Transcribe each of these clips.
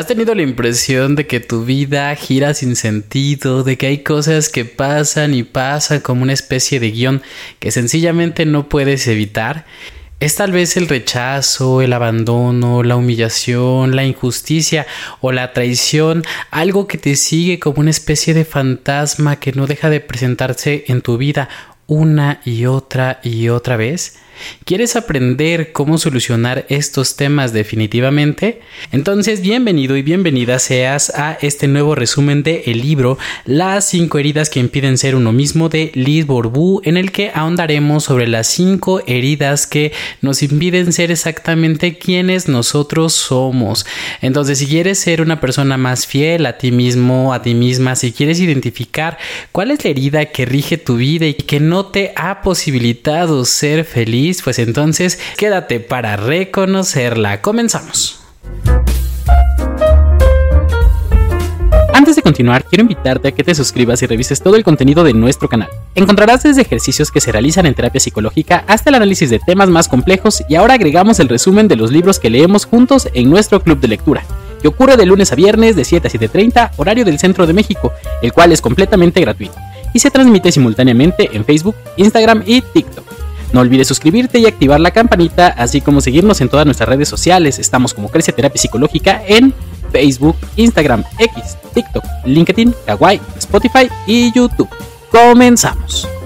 ¿Has tenido la impresión de que tu vida gira sin sentido, de que hay cosas que pasan y pasan como una especie de guion que sencillamente no puedes evitar? Es tal vez el rechazo, el abandono, la humillación, la injusticia o la traición, algo que te sigue como una especie de fantasma que no deja de presentarse en tu vida una y otra y otra vez. ¿Quieres aprender cómo solucionar estos temas definitivamente? Entonces, bienvenido y bienvenida seas a este nuevo resumen de el libro Las cinco heridas que impiden ser uno mismo de Liz Borbú, en el que ahondaremos sobre las cinco heridas que nos impiden ser exactamente quienes nosotros somos. Entonces, si quieres ser una persona más fiel a ti mismo, a ti misma, si quieres identificar cuál es la herida que rige tu vida y que no te ha posibilitado ser feliz, pues entonces quédate para reconocerla. Comenzamos. Antes de continuar, quiero invitarte a que te suscribas y revises todo el contenido de nuestro canal. Encontrarás desde ejercicios que se realizan en terapia psicológica hasta el análisis de temas más complejos y ahora agregamos el resumen de los libros que leemos juntos en nuestro club de lectura, que ocurre de lunes a viernes de 7 a 7.30 horario del Centro de México, el cual es completamente gratuito y se transmite simultáneamente en Facebook, Instagram y TikTok. No olvides suscribirte y activar la campanita, así como seguirnos en todas nuestras redes sociales. Estamos como Crece Terapia Psicológica en Facebook, Instagram, X, TikTok, LinkedIn, Kawaii, Spotify y YouTube. Comenzamos.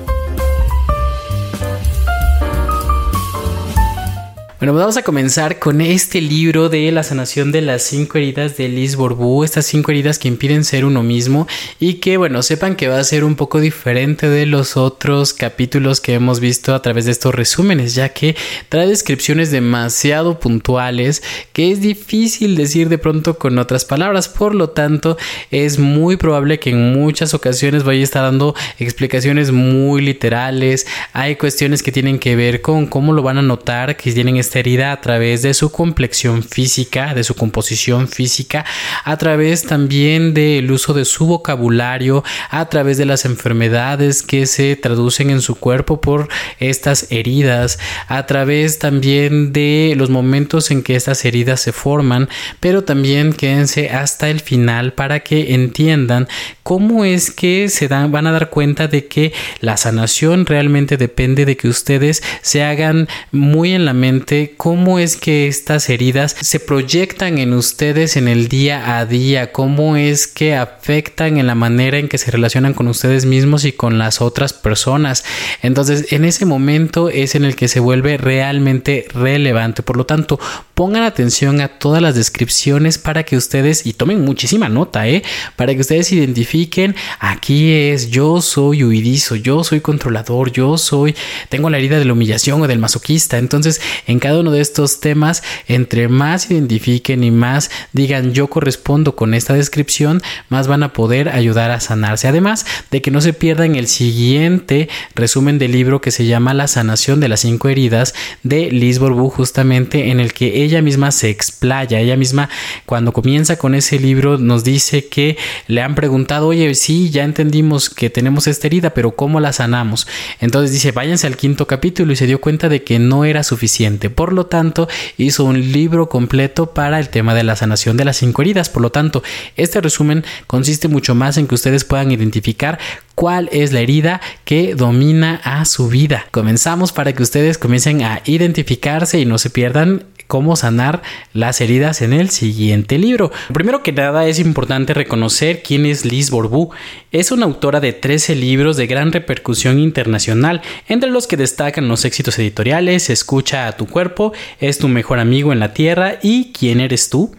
Bueno, pues vamos a comenzar con este libro de la sanación de las cinco heridas de Liz Borbú, estas cinco heridas que impiden ser uno mismo y que, bueno, sepan que va a ser un poco diferente de los otros capítulos que hemos visto a través de estos resúmenes, ya que trae descripciones demasiado puntuales que es difícil decir de pronto con otras palabras, por lo tanto, es muy probable que en muchas ocasiones vaya a estar dando explicaciones muy literales, hay cuestiones que tienen que ver con cómo lo van a notar, que tienen este a través de su complexión física, de su composición física, a través también del uso de su vocabulario, a través de las enfermedades que se traducen en su cuerpo por estas heridas, a través también de los momentos en que estas heridas se forman, pero también quédense hasta el final para que entiendan cómo es que se van a dar cuenta de que la sanación realmente depende de que ustedes se hagan muy en la mente cómo es que estas heridas se proyectan en ustedes en el día a día, cómo es que afectan en la manera en que se relacionan con ustedes mismos y con las otras personas. Entonces, en ese momento es en el que se vuelve realmente relevante. Por lo tanto, pongan atención a todas las descripciones para que ustedes, y tomen muchísima nota, ¿eh? Para que ustedes identifiquen, aquí es, yo soy huidizo, yo soy controlador, yo soy, tengo la herida de la humillación o del masoquista. Entonces, en cada uno de estos temas, entre más identifiquen y más digan yo correspondo con esta descripción, más van a poder ayudar a sanarse. Además de que no se pierdan el siguiente resumen del libro que se llama La sanación de las cinco heridas de Liz Borbú, justamente en el que ella misma se explaya, ella misma cuando comienza con ese libro nos dice que le han preguntado, oye, sí, ya entendimos que tenemos esta herida, pero ¿cómo la sanamos? Entonces dice, váyanse al quinto capítulo y se dio cuenta de que no era suficiente. Por lo tanto, hizo un libro completo para el tema de la sanación de las cinco heridas. Por lo tanto, este resumen consiste mucho más en que ustedes puedan identificar cuál es la herida que domina a su vida. Comenzamos para que ustedes comiencen a identificarse y no se pierdan cómo sanar las heridas en el siguiente libro. Primero que nada es importante reconocer quién es Liz Borbú. Es una autora de 13 libros de gran repercusión internacional, entre los que destacan los éxitos editoriales Escucha a tu cuerpo, Es tu mejor amigo en la tierra y ¿Quién eres tú?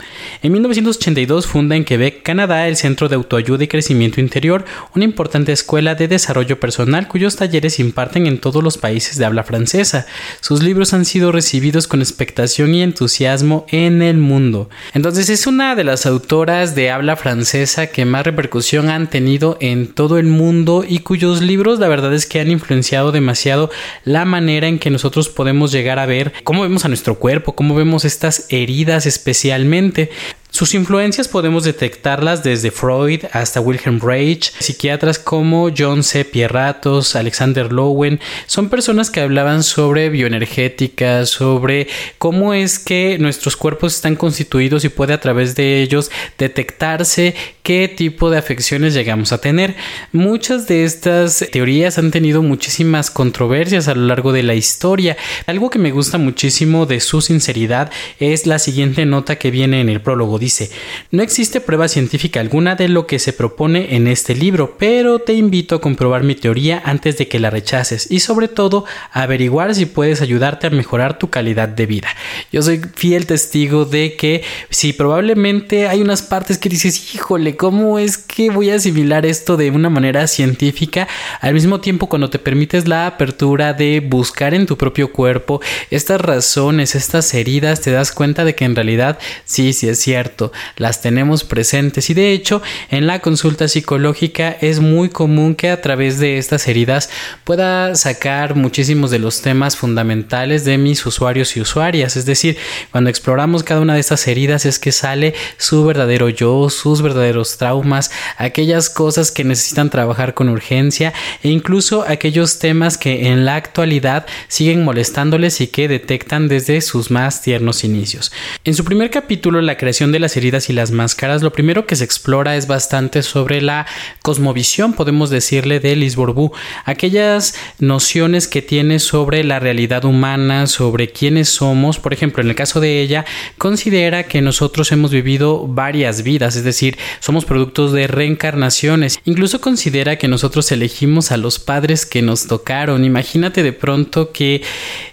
En 1982 funda en Quebec, Canadá, el Centro de Autoayuda y Crecimiento Interior, una importante escuela de desarrollo personal cuyos talleres imparten en todos los países de habla francesa. Sus libros han sido recibidos con expectación y entusiasmo en el mundo. Entonces es una de las autoras de habla francesa que más repercusión han tenido en todo el mundo y cuyos libros la verdad es que han influenciado demasiado la manera en que nosotros podemos llegar a ver cómo vemos a nuestro cuerpo, cómo vemos estas heridas especialmente. Sus influencias podemos detectarlas desde Freud hasta Wilhelm Reich, psiquiatras como John C. Pierratos, Alexander Lowen, son personas que hablaban sobre bioenergética, sobre cómo es que nuestros cuerpos están constituidos y puede a través de ellos detectarse qué tipo de afecciones llegamos a tener. Muchas de estas teorías han tenido muchísimas controversias a lo largo de la historia. Algo que me gusta muchísimo de su sinceridad es la siguiente nota que viene en el prólogo dice, no existe prueba científica alguna de lo que se propone en este libro, pero te invito a comprobar mi teoría antes de que la rechaces y sobre todo averiguar si puedes ayudarte a mejorar tu calidad de vida. Yo soy fiel testigo de que si probablemente hay unas partes que dices, híjole, ¿cómo es que voy a asimilar esto de una manera científica? Al mismo tiempo cuando te permites la apertura de buscar en tu propio cuerpo estas razones, estas heridas, te das cuenta de que en realidad sí, sí es cierto las tenemos presentes y de hecho en la consulta psicológica es muy común que a través de estas heridas pueda sacar muchísimos de los temas fundamentales de mis usuarios y usuarias, es decir, cuando exploramos cada una de estas heridas es que sale su verdadero yo, sus verdaderos traumas, aquellas cosas que necesitan trabajar con urgencia e incluso aquellos temas que en la actualidad siguen molestándoles y que detectan desde sus más tiernos inicios. En su primer capítulo, la creación de las heridas y las máscaras, lo primero que se explora es bastante sobre la cosmovisión, podemos decirle, de Lisborbú, aquellas nociones que tiene sobre la realidad humana, sobre quiénes somos. Por ejemplo, en el caso de ella, considera que nosotros hemos vivido varias vidas, es decir, somos productos de reencarnaciones. Incluso considera que nosotros elegimos a los padres que nos tocaron. Imagínate de pronto que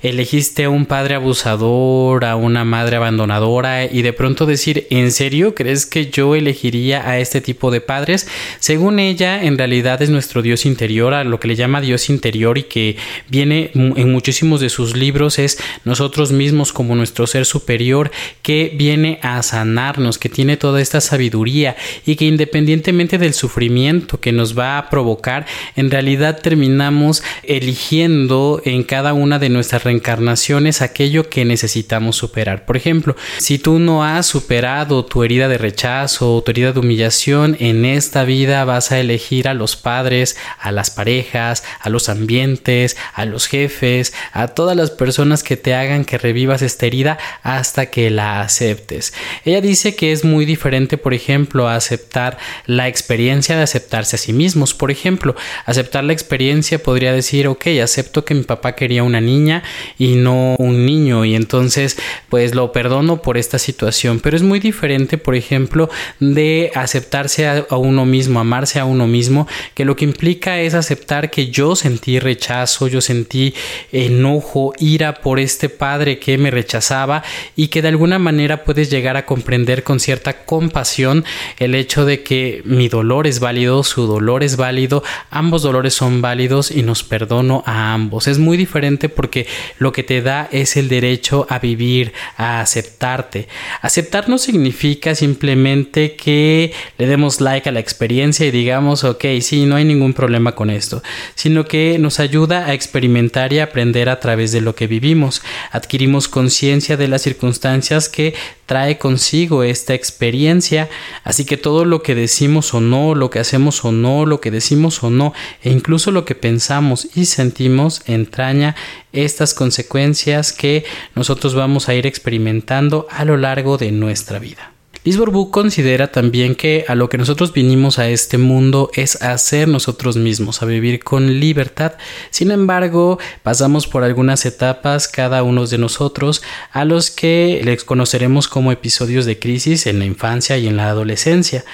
elegiste a un padre abusador, a una madre abandonadora y de pronto decir, ¿En serio crees que yo elegiría a este tipo de padres? Según ella, en realidad es nuestro Dios interior, a lo que le llama Dios interior y que viene en muchísimos de sus libros es nosotros mismos como nuestro ser superior que viene a sanarnos, que tiene toda esta sabiduría y que independientemente del sufrimiento que nos va a provocar, en realidad terminamos eligiendo en cada una de nuestras reencarnaciones aquello que necesitamos superar. Por ejemplo, si tú no has superado tu herida de rechazo o tu herida de humillación, en esta vida vas a elegir a los padres, a las parejas, a los ambientes, a los jefes, a todas las personas que te hagan que revivas esta herida hasta que la aceptes. Ella dice que es muy diferente, por ejemplo, a aceptar la experiencia de aceptarse a sí mismos. Por ejemplo, aceptar la experiencia podría decir, ok, acepto que mi papá quería una niña y no un niño y entonces pues lo perdono por esta situación, pero es muy diferente por ejemplo, de aceptarse a, uno mismo, amarse a uno mismo, que lo que implica es aceptar que yo sentí rechazo, yo sentí enojo, ira por este padre que me rechazaba y que de alguna manera puedes llegar a comprender con cierta compasión el hecho de que mi dolor es válido, su dolor es válido, ambos dolores son válidos y nos perdono a ambos. Es muy diferente porque lo que te da es el derecho a vivir, a aceptarte. Aceptar no significa significa simplemente que le demos like a la experiencia y digamos, ok, sí, no hay ningún problema con esto, sino que nos ayuda a experimentar y aprender a través de lo que vivimos. Adquirimos conciencia de las circunstancias que trae consigo esta experiencia, así que todo lo que decimos o no, lo que hacemos o no, lo que decimos o no, e incluso lo que pensamos y sentimos entraña estas consecuencias que nosotros vamos a ir experimentando a lo largo de nuestra vida. Lisborbu considera también que a lo que nosotros vinimos a este mundo es a ser nosotros mismos, a vivir con libertad. Sin embargo, pasamos por algunas etapas cada uno de nosotros a los que les conoceremos como episodios de crisis en la infancia y en la adolescencia.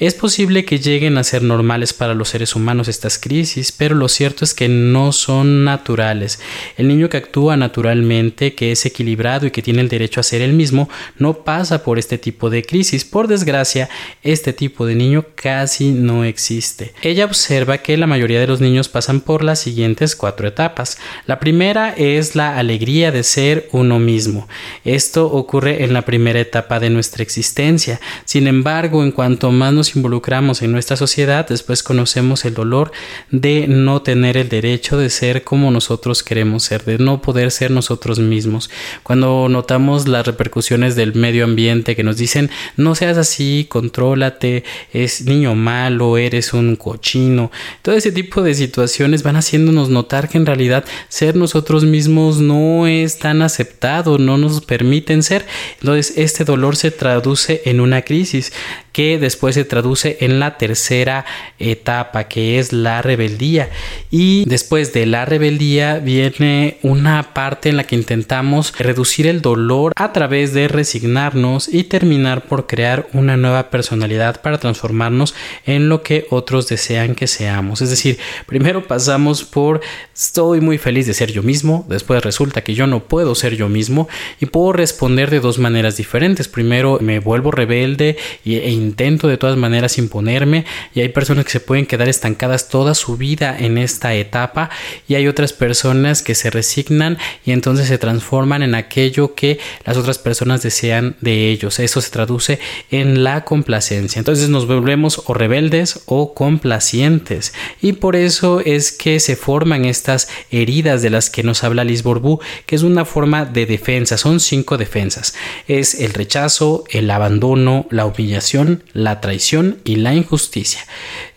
Es posible que lleguen a ser normales para los seres humanos estas crisis, pero lo cierto es que no son naturales. El niño que actúa naturalmente, que es equilibrado y que tiene el derecho a ser el mismo, no pasa por este tipo de crisis. Por desgracia, este tipo de niño casi no existe. Ella observa que la mayoría de los niños pasan por las siguientes cuatro etapas. La primera es la alegría de ser uno mismo. Esto ocurre en la primera etapa de nuestra existencia. Sin embargo, en cuanto más nos involucramos en nuestra sociedad, después conocemos el dolor de no tener el derecho de ser como nosotros queremos ser, de no poder ser nosotros mismos. Cuando notamos las repercusiones del medio ambiente que nos dicen no seas así, contrólate, es niño malo, eres un cochino, todo ese tipo de situaciones van haciéndonos notar que en realidad ser nosotros mismos no es tan aceptado, no nos permiten ser. Entonces este dolor se traduce en una crisis que después se traduce en la tercera etapa que es la rebeldía. Y después de la rebeldía viene una parte en la que intentamos reducir el dolor a través de resignarnos y terminar por crear una nueva personalidad para transformarnos en lo que otros desean que seamos. Es decir primero pasamos por estoy muy feliz de ser yo mismo después resulta que yo no puedo ser yo mismo y puedo responder de dos maneras diferentes. Primero me vuelvo rebelde e intento de todas maneras imponerme y hay personas que se pueden quedar estancadas toda su vida en esta etapa y hay otras personas que se resignan y entonces se transforman en aquello que las otras personas desean de ellos. Eso se traduce en la complacencia. Entonces nos volvemos o rebeldes o complacientes y por eso es que se forman estas heridas de las que nos habla Liz Borbú, que es una forma de defensa. Son cinco defensas. Es el rechazo, el abandono, la humillación, la traición y la injusticia.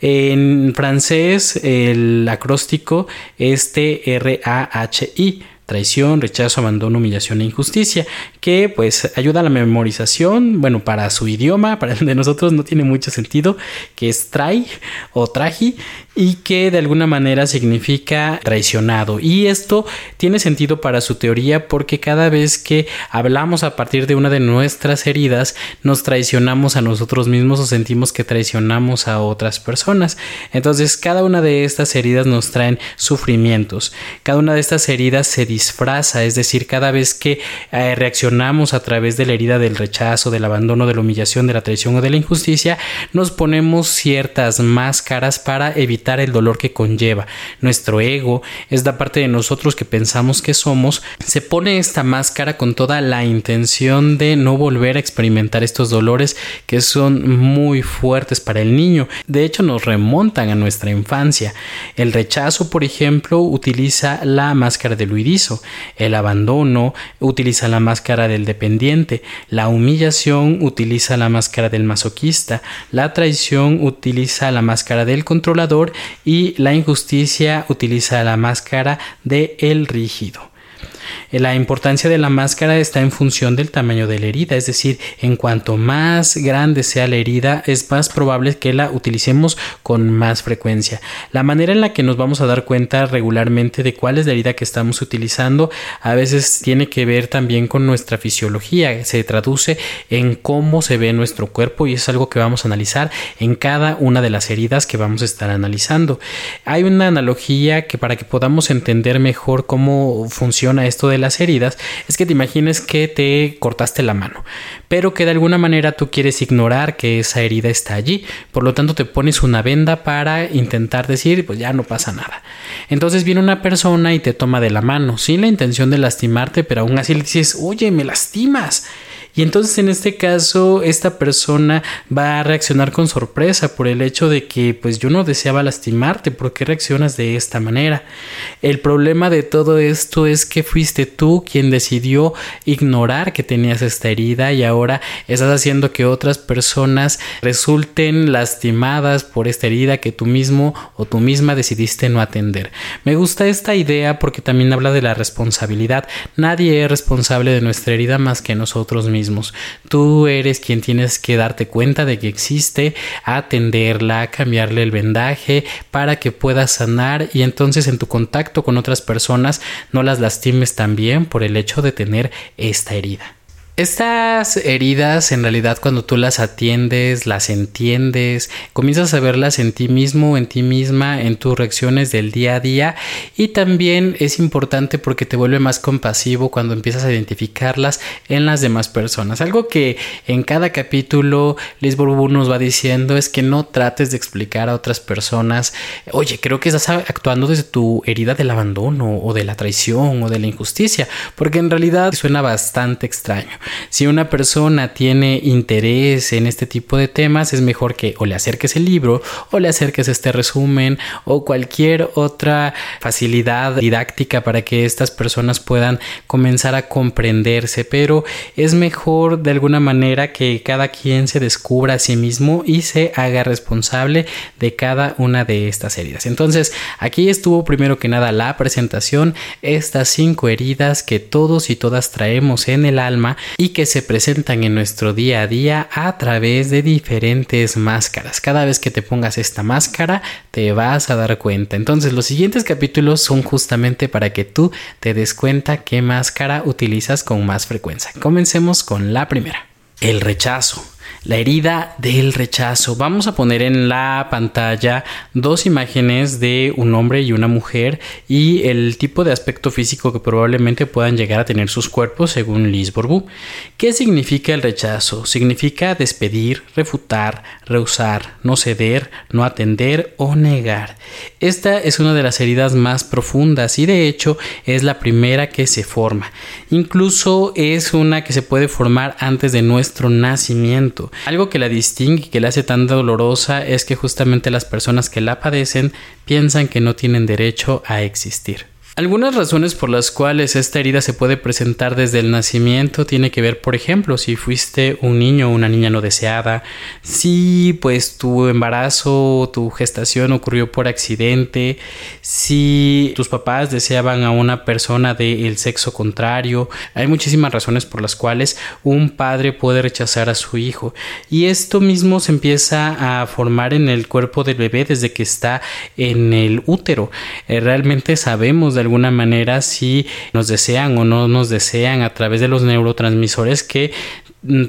En francés el acróstico es T-R-A-H-I traición, rechazo, abandono, humillación e injusticia, que pues ayuda a la memorización, bueno, para su idioma, para el de nosotros no tiene mucho sentido, que es trai o traji, y que de alguna manera significa traicionado. Y esto tiene sentido para su teoría porque cada vez que hablamos a partir de una de nuestras heridas, nos traicionamos a nosotros mismos o sentimos que traicionamos a otras personas. Entonces, cada una de estas heridas nos traen sufrimientos. Cada una de estas heridas se disfraza, es decir, cada vez que eh, reaccionamos a través de la herida del rechazo, del abandono, de la humillación, de la traición o de la injusticia, nos ponemos ciertas máscaras para evitar el dolor que conlleva. Nuestro ego es la parte de nosotros que pensamos que somos, se pone esta máscara con toda la intención de no volver a experimentar estos dolores que son muy fuertes para el niño. De hecho, nos remontan a nuestra infancia. El rechazo, por ejemplo, utiliza la máscara del huidismo el abandono utiliza la máscara del dependiente, la humillación utiliza la máscara del masoquista, la traición utiliza la máscara del controlador y la injusticia utiliza la máscara de el rígido. La importancia de la máscara está en función del tamaño de la herida, es decir, en cuanto más grande sea la herida, es más probable que la utilicemos con más frecuencia. La manera en la que nos vamos a dar cuenta regularmente de cuál es la herida que estamos utilizando a veces tiene que ver también con nuestra fisiología, se traduce en cómo se ve nuestro cuerpo y es algo que vamos a analizar en cada una de las heridas que vamos a estar analizando. Hay una analogía que para que podamos entender mejor cómo funciona esto de las heridas es que te imagines que te cortaste la mano, pero que de alguna manera tú quieres ignorar que esa herida está allí, por lo tanto te pones una venda para intentar decir, pues ya no pasa nada. Entonces viene una persona y te toma de la mano, sin la intención de lastimarte, pero aún así le dices, oye, me lastimas. Y entonces en este caso esta persona va a reaccionar con sorpresa por el hecho de que pues yo no deseaba lastimarte, ¿por qué reaccionas de esta manera? El problema de todo esto es que fuiste tú quien decidió ignorar que tenías esta herida y ahora estás haciendo que otras personas resulten lastimadas por esta herida que tú mismo o tú misma decidiste no atender. Me gusta esta idea porque también habla de la responsabilidad. Nadie es responsable de nuestra herida más que nosotros mismos. Tú eres quien tienes que darte cuenta de que existe, atenderla, cambiarle el vendaje para que pueda sanar y entonces en tu contacto con otras personas no las lastimes también por el hecho de tener esta herida. Estas heridas, en realidad, cuando tú las atiendes, las entiendes, comienzas a verlas en ti mismo, en ti misma, en tus reacciones del día a día. Y también es importante porque te vuelve más compasivo cuando empiezas a identificarlas en las demás personas. Algo que en cada capítulo Liz nos va diciendo es que no trates de explicar a otras personas, oye, creo que estás actuando desde tu herida del abandono o de la traición o de la injusticia, porque en realidad suena bastante extraño. Si una persona tiene interés en este tipo de temas, es mejor que o le acerques el libro o le acerques este resumen o cualquier otra facilidad didáctica para que estas personas puedan comenzar a comprenderse, pero es mejor de alguna manera que cada quien se descubra a sí mismo y se haga responsable de cada una de estas heridas. Entonces, aquí estuvo primero que nada la presentación, estas cinco heridas que todos y todas traemos en el alma y que se presentan en nuestro día a día a través de diferentes máscaras. Cada vez que te pongas esta máscara, te vas a dar cuenta. Entonces, los siguientes capítulos son justamente para que tú te des cuenta qué máscara utilizas con más frecuencia. Comencemos con la primera. El rechazo. La herida del rechazo. Vamos a poner en la pantalla dos imágenes de un hombre y una mujer y el tipo de aspecto físico que probablemente puedan llegar a tener sus cuerpos según Liz Borbú. ¿Qué significa el rechazo? Significa despedir, refutar, rehusar, no ceder, no atender o negar. Esta es una de las heridas más profundas y de hecho es la primera que se forma. Incluso es una que se puede formar antes de nuestro nacimiento. Algo que la distingue y que la hace tan dolorosa es que justamente las personas que la padecen piensan que no tienen derecho a existir. Algunas razones por las cuales esta herida se puede presentar desde el nacimiento tiene que ver, por ejemplo, si fuiste un niño o una niña no deseada, si pues tu embarazo o tu gestación ocurrió por accidente, si tus papás deseaban a una persona del sexo contrario, hay muchísimas razones por las cuales un padre puede rechazar a su hijo y esto mismo se empieza a formar en el cuerpo del bebé desde que está en el útero. Eh, realmente sabemos de alguna manera si nos desean o no nos desean a través de los neurotransmisores que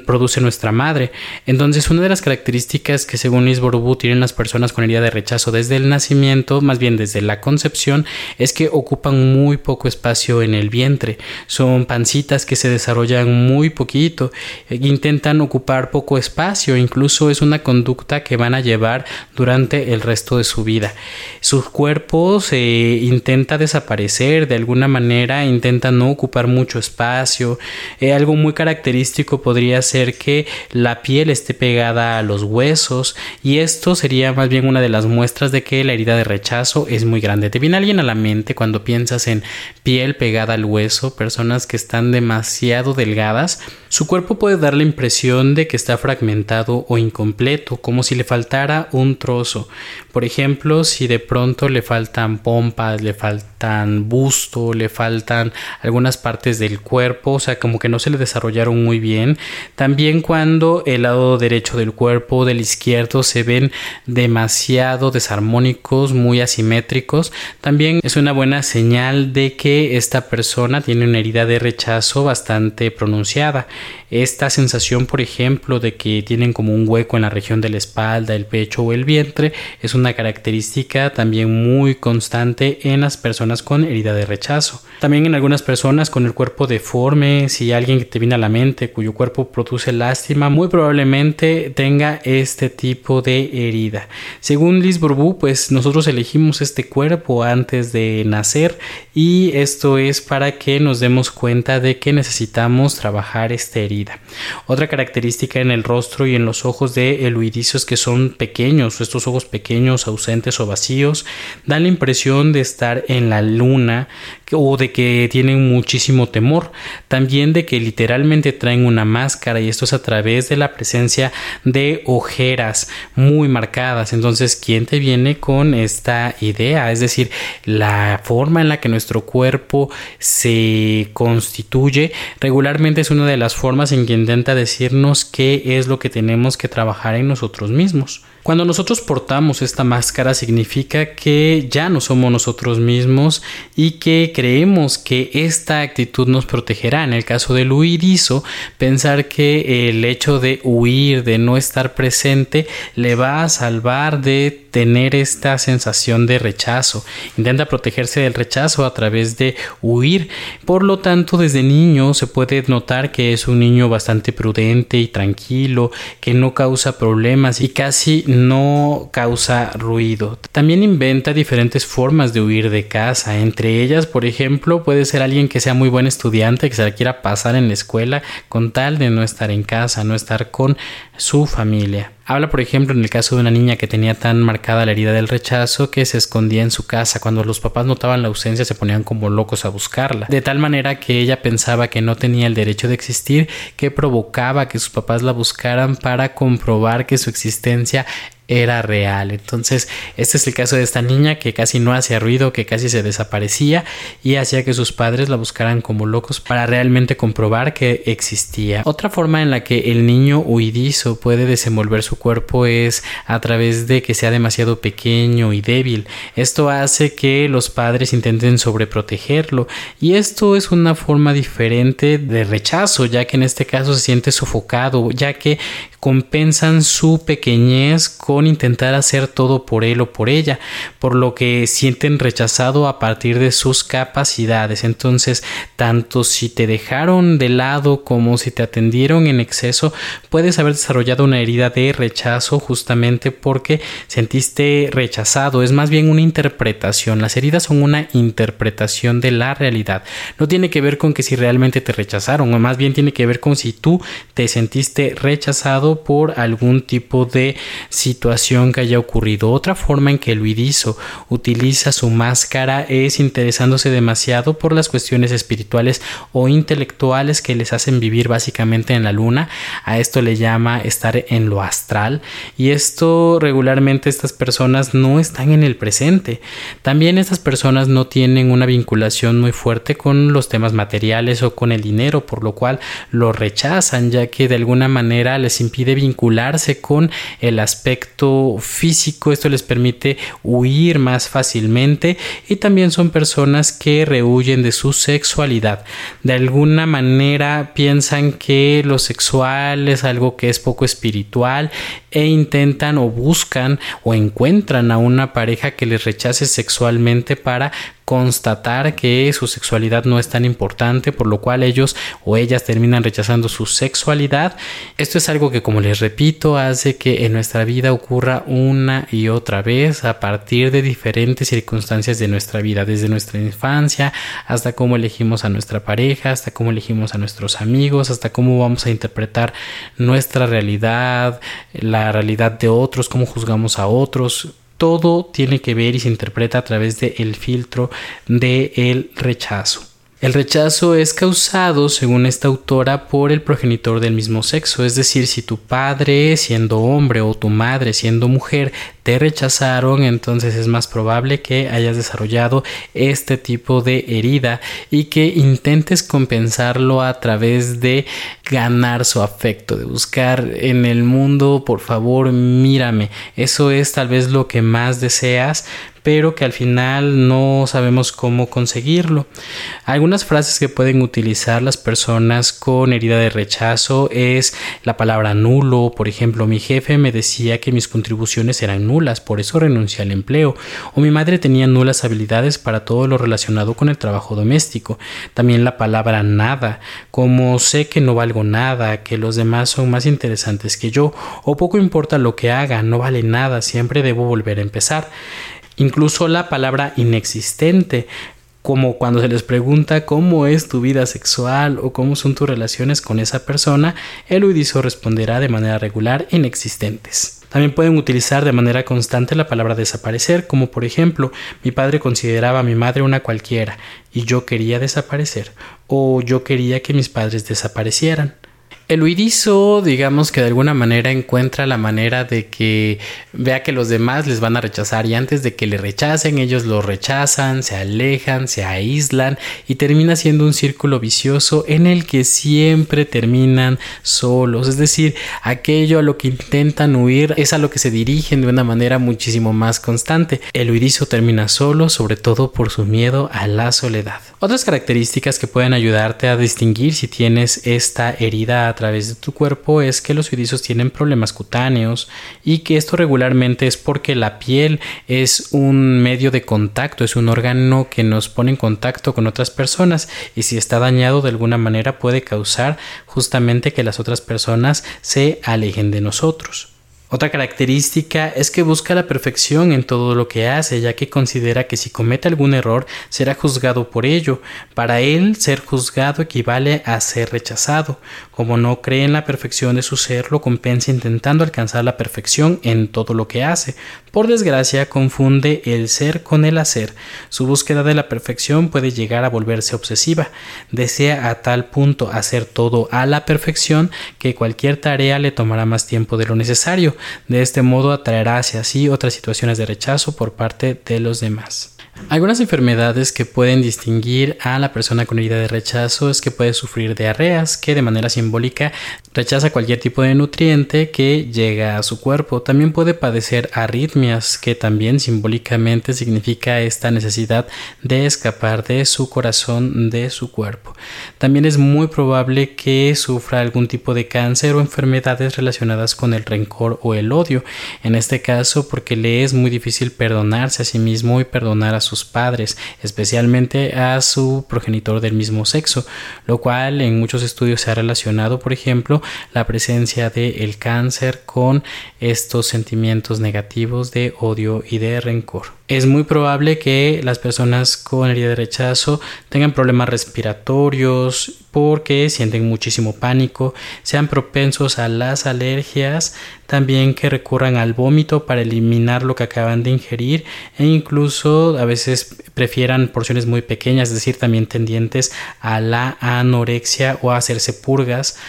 produce nuestra madre. Entonces, una de las características que según Liz tienen las personas con herida de rechazo desde el nacimiento, más bien desde la concepción, es que ocupan muy poco espacio en el vientre. Son pancitas que se desarrollan muy poquito, e intentan ocupar poco espacio, incluso es una conducta que van a llevar durante el resto de su vida. Su cuerpo se intenta desaparecer de alguna manera, intenta no ocupar mucho espacio. Eh, algo muy característico podría ser que la piel esté pegada a los huesos y esto sería más bien una de las muestras de que la herida de rechazo es muy grande. ¿Te viene alguien a la mente cuando piensas en piel pegada al hueso, personas que están demasiado delgadas? Su cuerpo puede dar la impresión de que está fragmentado o incompleto, como si le faltara un trozo. Por ejemplo, si de pronto le faltan pompas, le faltan busto, le faltan algunas partes del cuerpo, o sea, como que no se le desarrollaron muy bien, también cuando el lado derecho del cuerpo, del izquierdo, se ven demasiado desarmónicos, muy asimétricos, también es una buena señal de que esta persona tiene una herida de rechazo bastante pronunciada. Esta sensación, por ejemplo, de que tienen como un hueco en la región de la espalda, el pecho o el vientre, es una característica también muy constante en las personas con herida de rechazo. También en algunas personas con el cuerpo deforme, si alguien que te viene a la mente cuyo cuerpo produce lástima, muy probablemente tenga este tipo de herida. Según Liz Bourbeau, pues nosotros elegimos este cuerpo antes de nacer y esto es para que nos demos cuenta de que necesitamos trabajar esta herida. Otra característica en el rostro y en los ojos de eluidicios que son pequeños, estos ojos pequeños, ausentes o vacíos, dan la impresión de estar en la luna o de que tienen muchísimo temor, también de que literalmente traen una máscara y esto es a través de la presencia de ojeras muy marcadas. Entonces, ¿quién te viene con esta idea? Es decir, la forma en la que nuestro cuerpo se constituye regularmente es una de las formas en que intenta decirnos qué es lo que tenemos que trabajar en nosotros mismos. Cuando nosotros portamos esta máscara significa que ya no somos nosotros mismos y que creemos que esta actitud nos protegerá. En el caso del huirizo, pensar que el hecho de huir, de no estar presente, le va a salvar de tener esta sensación de rechazo, intenta protegerse del rechazo a través de huir. Por lo tanto, desde niño se puede notar que es un niño bastante prudente y tranquilo, que no causa problemas y casi no causa ruido. También inventa diferentes formas de huir de casa. Entre ellas, por ejemplo, puede ser alguien que sea muy buen estudiante, que se la quiera pasar en la escuela con tal de no estar en casa, no estar con su familia. Habla, por ejemplo, en el caso de una niña que tenía tan marcada la herida del rechazo que se escondía en su casa. Cuando los papás notaban la ausencia se ponían como locos a buscarla. De tal manera que ella pensaba que no tenía el derecho de existir, que provocaba que sus papás la buscaran para comprobar que su existencia era real. Entonces, este es el caso de esta niña que casi no hacía ruido, que casi se desaparecía y hacía que sus padres la buscaran como locos para realmente comprobar que existía. Otra forma en la que el niño huidizo puede desenvolver su cuerpo es a través de que sea demasiado pequeño y débil. Esto hace que los padres intenten sobreprotegerlo y esto es una forma diferente de rechazo, ya que en este caso se siente sofocado, ya que compensan su pequeñez con intentar hacer todo por él o por ella, por lo que sienten rechazado a partir de sus capacidades. Entonces, tanto si te dejaron de lado como si te atendieron en exceso, puedes haber desarrollado una herida de rechazo justamente porque sentiste rechazado. Es más bien una interpretación. Las heridas son una interpretación de la realidad. No tiene que ver con que si realmente te rechazaron, o más bien tiene que ver con si tú te sentiste rechazado por algún tipo de situación que haya ocurrido. Otra forma en que el huidizo utiliza su máscara es interesándose demasiado por las cuestiones espirituales o intelectuales que les hacen vivir básicamente en la luna. A esto le llama estar en lo astral y esto regularmente estas personas no están en el presente. También estas personas no tienen una vinculación muy fuerte con los temas materiales o con el dinero, por lo cual lo rechazan ya que de alguna manera les impide de vincularse con el aspecto físico. Esto les permite huir más fácilmente y también son personas que rehuyen de su sexualidad. De alguna manera piensan que lo sexual es algo que es poco espiritual e intentan o buscan o encuentran a una pareja que les rechace sexualmente para constatar que su sexualidad no es tan importante, por lo cual ellos o ellas terminan rechazando su sexualidad. Esto es algo que, como les repito, hace que en nuestra vida ocurra una y otra vez a partir de diferentes circunstancias de nuestra vida, desde nuestra infancia hasta cómo elegimos a nuestra pareja, hasta cómo elegimos a nuestros amigos, hasta cómo vamos a interpretar nuestra realidad, la realidad de otros, cómo juzgamos a otros todo tiene que ver y se interpreta a través del el filtro del el rechazo. El rechazo es causado, según esta autora, por el progenitor del mismo sexo, es decir, si tu padre siendo hombre o tu madre siendo mujer te rechazaron, entonces es más probable que hayas desarrollado este tipo de herida y que intentes compensarlo a través de ganar su afecto, de buscar en el mundo, por favor, mírame. Eso es tal vez lo que más deseas, pero que al final no sabemos cómo conseguirlo. Algunas frases que pueden utilizar las personas con herida de rechazo es la palabra nulo, por ejemplo, mi jefe me decía que mis contribuciones eran nulas, por eso renuncié al empleo, o mi madre tenía nulas habilidades para todo lo relacionado con el trabajo doméstico. También la palabra nada, como sé que no valgo nada, que los demás son más interesantes que yo, o poco importa lo que haga, no vale nada, siempre debo volver a empezar. Incluso la palabra inexistente, como cuando se les pregunta cómo es tu vida sexual o cómo son tus relaciones con esa persona, el udizo responderá de manera regular inexistentes. También pueden utilizar de manera constante la palabra desaparecer, como por ejemplo, mi padre consideraba a mi madre una cualquiera y yo quería desaparecer, o yo quería que mis padres desaparecieran. El huidizo, digamos que de alguna manera encuentra la manera de que vea que los demás les van a rechazar y antes de que le rechacen, ellos lo rechazan, se alejan, se aíslan y termina siendo un círculo vicioso en el que siempre terminan solos. Es decir, aquello a lo que intentan huir es a lo que se dirigen de una manera muchísimo más constante. El huidizo termina solo, sobre todo por su miedo a la soledad. Otras características que pueden ayudarte a distinguir si tienes esta herida través de tu cuerpo es que los suidizos tienen problemas cutáneos y que esto regularmente es porque la piel es un medio de contacto, es un órgano que nos pone en contacto con otras personas y si está dañado de alguna manera puede causar justamente que las otras personas se alejen de nosotros. Otra característica es que busca la perfección en todo lo que hace, ya que considera que si comete algún error será juzgado por ello. Para él, ser juzgado equivale a ser rechazado. Como no cree en la perfección de su ser, lo compensa intentando alcanzar la perfección en todo lo que hace. Por desgracia, confunde el ser con el hacer. Su búsqueda de la perfección puede llegar a volverse obsesiva. Desea a tal punto hacer todo a la perfección que cualquier tarea le tomará más tiempo de lo necesario de este modo atraerá hacia sí otras situaciones de rechazo por parte de los demás. Algunas enfermedades que pueden distinguir a la persona con herida de rechazo es que puede sufrir diarreas, que de manera simbólica rechaza cualquier tipo de nutriente que llega a su cuerpo. También puede padecer arritmias, que también simbólicamente significa esta necesidad de escapar de su corazón, de su cuerpo. También es muy probable que sufra algún tipo de cáncer o enfermedades relacionadas con el rencor o el odio. En este caso, porque le es muy difícil perdonarse a sí mismo y perdonar a sus padres, especialmente a su progenitor del mismo sexo, lo cual en muchos estudios se ha relacionado, por ejemplo, la presencia del el cáncer con estos sentimientos negativos de odio y de rencor. Es muy probable que las personas con herida de rechazo tengan problemas respiratorios porque sienten muchísimo pánico, sean propensos a las alergias, también que recurran al vómito para eliminar lo que acaban de ingerir e incluso a veces prefieran porciones muy pequeñas, es decir, también tendientes a la anorexia o a hacerse purgas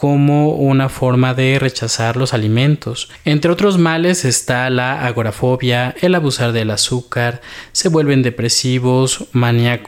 como una forma de rechazar los alimentos. Entre otros males está la agorafobia, el abusar del azúcar, se vuelven depresivos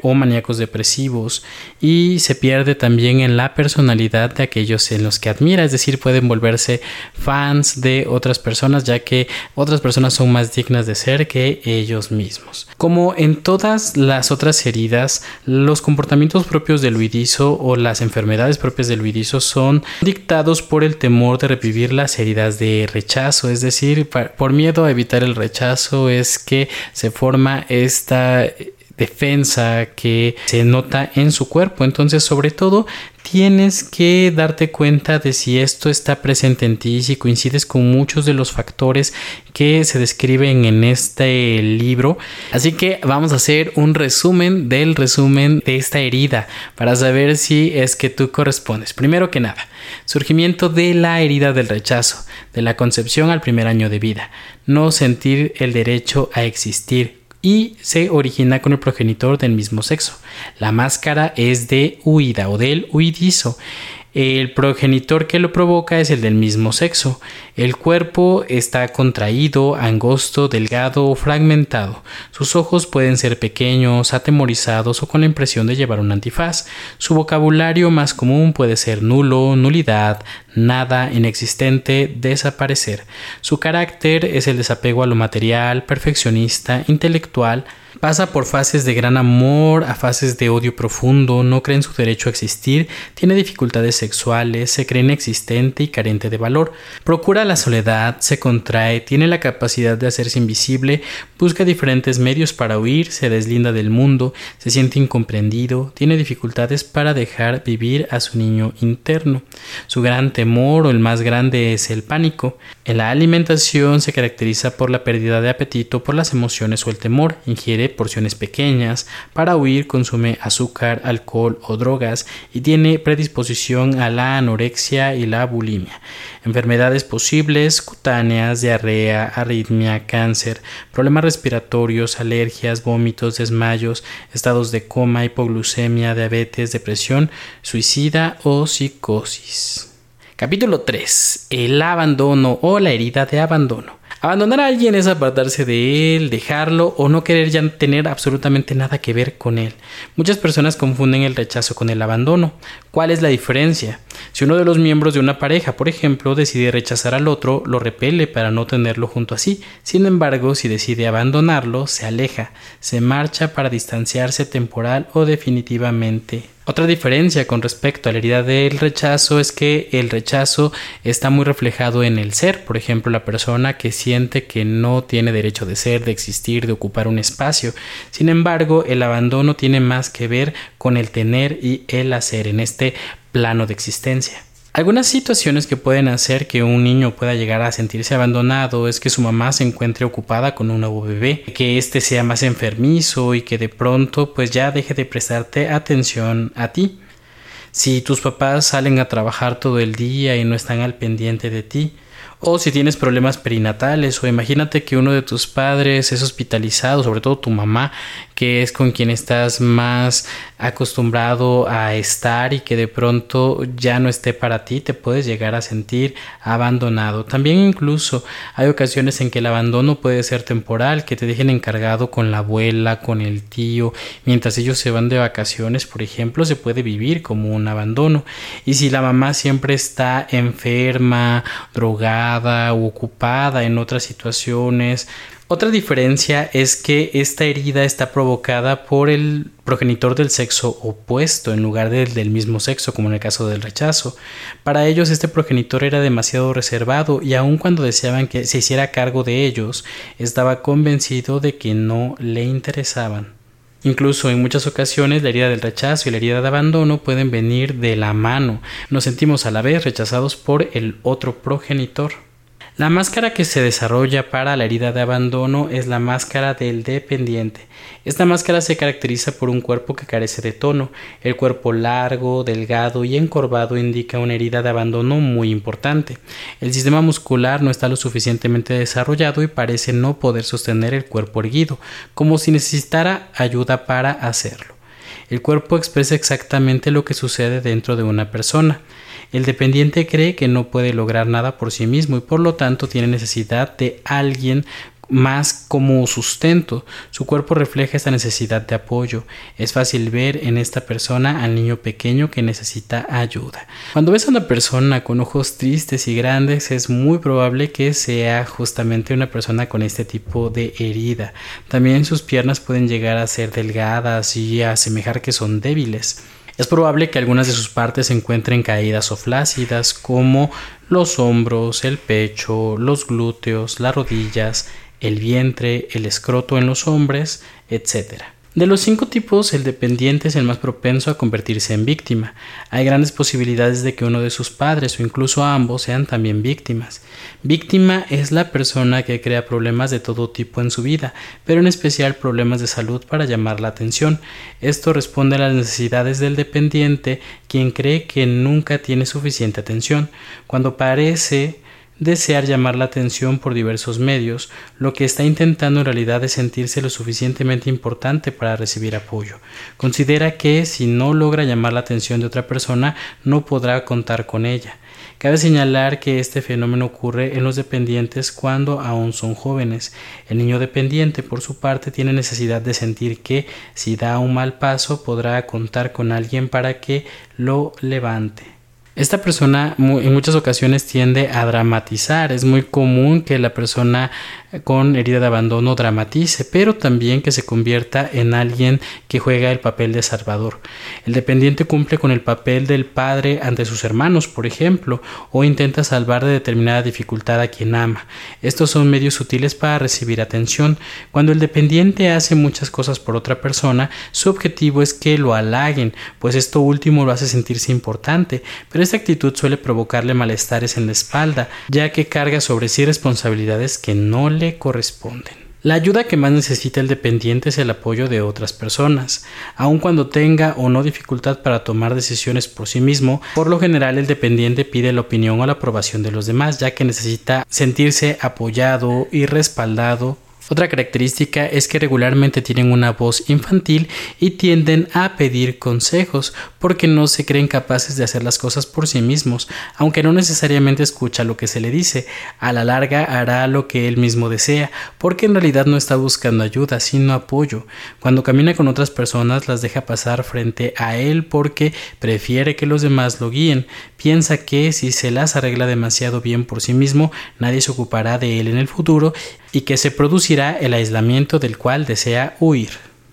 o maníacos depresivos y se pierde también en la personalidad de aquellos en los que admira, es decir, pueden volverse fans de otras personas ya que otras personas son más dignas de ser que ellos mismos. Como en todas las otras heridas, los comportamientos propios del huidizo o las enfermedades propias del huidizo son dictados por el temor de revivir las heridas de rechazo, es decir, por miedo a evitar el rechazo es que se forma esta defensa que se nota en su cuerpo. Entonces, sobre todo, tienes que darte cuenta de si esto está presente en ti, si coincides con muchos de los factores que se describen en este libro. Así que vamos a hacer un resumen del resumen de esta herida para saber si es que tú correspondes. Primero que nada, surgimiento de la herida del rechazo, de la concepción al primer año de vida, no sentir el derecho a existir, y se origina con el progenitor del mismo sexo. La máscara es de huida o del huidizo. El progenitor que lo provoca es el del mismo sexo. El cuerpo está contraído, angosto, delgado o fragmentado. Sus ojos pueden ser pequeños, atemorizados o con la impresión de llevar un antifaz. Su vocabulario más común puede ser nulo, nulidad, nada, inexistente, desaparecer. Su carácter es el desapego a lo material, perfeccionista, intelectual, Pasa por fases de gran amor a fases de odio profundo, no cree en su derecho a existir, tiene dificultades sexuales, se cree inexistente y carente de valor. Procura la soledad, se contrae, tiene la capacidad de hacerse invisible, busca diferentes medios para huir, se deslinda del mundo, se siente incomprendido, tiene dificultades para dejar vivir a su niño interno. Su gran o el más grande es el pánico. En la alimentación se caracteriza por la pérdida de apetito, por las emociones o el temor, ingiere porciones pequeñas, para huir consume azúcar, alcohol o drogas y tiene predisposición a la anorexia y la bulimia. Enfermedades posibles, cutáneas, diarrea, arritmia, cáncer, problemas respiratorios, alergias, vómitos, desmayos, estados de coma, hipoglucemia, diabetes, depresión, suicida o psicosis. Capítulo 3. El abandono o la herida de abandono. Abandonar a alguien es apartarse de él, dejarlo o no querer ya tener absolutamente nada que ver con él. Muchas personas confunden el rechazo con el abandono. ¿Cuál es la diferencia? Si uno de los miembros de una pareja, por ejemplo, decide rechazar al otro, lo repele para no tenerlo junto a sí. Sin embargo, si decide abandonarlo, se aleja, se marcha para distanciarse temporal o definitivamente Otra diferencia con respecto a la herida del rechazo es que el rechazo está muy reflejado en el ser, por ejemplo, la persona que siente que no tiene derecho de ser, de existir, de ocupar un espacio. Sin embargo, el abandono tiene más que ver con el tener y el hacer en este plano de existencia. Algunas situaciones que pueden hacer que un niño pueda llegar a sentirse abandonado es que su mamá se encuentre ocupada con un nuevo bebé, que éste sea más enfermizo y que de pronto pues ya deje de prestarte atención a ti. Si tus papás salen a trabajar todo el día y no están al pendiente de ti, o si tienes problemas perinatales, o imagínate que uno de tus padres es hospitalizado, sobre todo tu mamá, que es con quien estás más acostumbrado a estar y que de pronto ya no esté para ti, te puedes llegar a sentir abandonado. También incluso hay ocasiones en que el abandono puede ser temporal, que te dejen encargado con la abuela, con el tío, mientras ellos se van de vacaciones, por ejemplo, se puede vivir como un abandono. Y si la mamá siempre está enferma, drogada o ocupada en otras situaciones, otra diferencia es que esta herida está provocada por el progenitor del sexo opuesto en lugar del del mismo sexo, como en el caso del rechazo. Para ellos este progenitor era demasiado reservado y aun cuando deseaban que se hiciera cargo de ellos, estaba convencido de que no le interesaban. Incluso en muchas ocasiones la herida del rechazo y la herida de abandono pueden venir de la mano. Nos sentimos a la vez rechazados por el otro progenitor. La máscara que se desarrolla para la herida de abandono es la máscara del dependiente. Esta máscara se caracteriza por un cuerpo que carece de tono. El cuerpo largo, delgado y encorvado indica una herida de abandono muy importante. El sistema muscular no está lo suficientemente desarrollado y parece no poder sostener el cuerpo erguido, como si necesitara ayuda para hacerlo. El cuerpo expresa exactamente lo que sucede dentro de una persona. El dependiente cree que no puede lograr nada por sí mismo y por lo tanto tiene necesidad de alguien más como sustento. Su cuerpo refleja esta necesidad de apoyo. Es fácil ver en esta persona al niño pequeño que necesita ayuda. Cuando ves a una persona con ojos tristes y grandes, es muy probable que sea justamente una persona con este tipo de herida. También sus piernas pueden llegar a ser delgadas y a asemejar que son débiles. Es probable que algunas de sus partes se encuentren caídas o flácidas, como los hombros, el pecho, los glúteos, las rodillas, el vientre, el escroto en los hombres, etc. De los cinco tipos, el dependiente es el más propenso a convertirse en víctima. Hay grandes posibilidades de que uno de sus padres o incluso ambos sean también víctimas. Víctima es la persona que crea problemas de todo tipo en su vida, pero en especial problemas de salud para llamar la atención. Esto responde a las necesidades del dependiente, quien cree que nunca tiene suficiente atención. Cuando parece desear llamar la atención por diversos medios, lo que está intentando en realidad es sentirse lo suficientemente importante para recibir apoyo. Considera que si no logra llamar la atención de otra persona, no podrá contar con ella. Cabe señalar que este fenómeno ocurre en los dependientes cuando aún son jóvenes. El niño dependiente, por su parte, tiene necesidad de sentir que si da un mal paso podrá contar con alguien para que lo levante. Esta persona en muchas ocasiones tiende a dramatizar. Es muy común que la persona con herida de abandono dramatice, pero también que se convierta en alguien que juega el papel de salvador. El dependiente cumple con el papel del padre ante sus hermanos, por ejemplo, o intenta salvar de determinada dificultad a quien ama. Estos son medios sutiles para recibir atención. Cuando el dependiente hace muchas cosas por otra persona, su objetivo es que lo halaguen, pues esto último lo hace sentirse importante, pero esta actitud suele provocarle malestares en la espalda, ya que carga sobre sí responsabilidades que no le corresponden. La ayuda que más necesita el dependiente es el apoyo de otras personas. Aun cuando tenga o no dificultad para tomar decisiones por sí mismo, por lo general el dependiente pide la opinión o la aprobación de los demás, ya que necesita sentirse apoyado y respaldado otra característica es que regularmente tienen una voz infantil y tienden a pedir consejos porque no se creen capaces de hacer las cosas por sí mismos, aunque no necesariamente escucha lo que se le dice, a la larga hará lo que él mismo desea, porque en realidad no está buscando ayuda, sino apoyo. Cuando camina con otras personas las deja pasar frente a él porque prefiere que los demás lo guíen, piensa que si se las arregla demasiado bien por sí mismo, nadie se ocupará de él en el futuro y que se producirá el aislamiento del cual desea huir.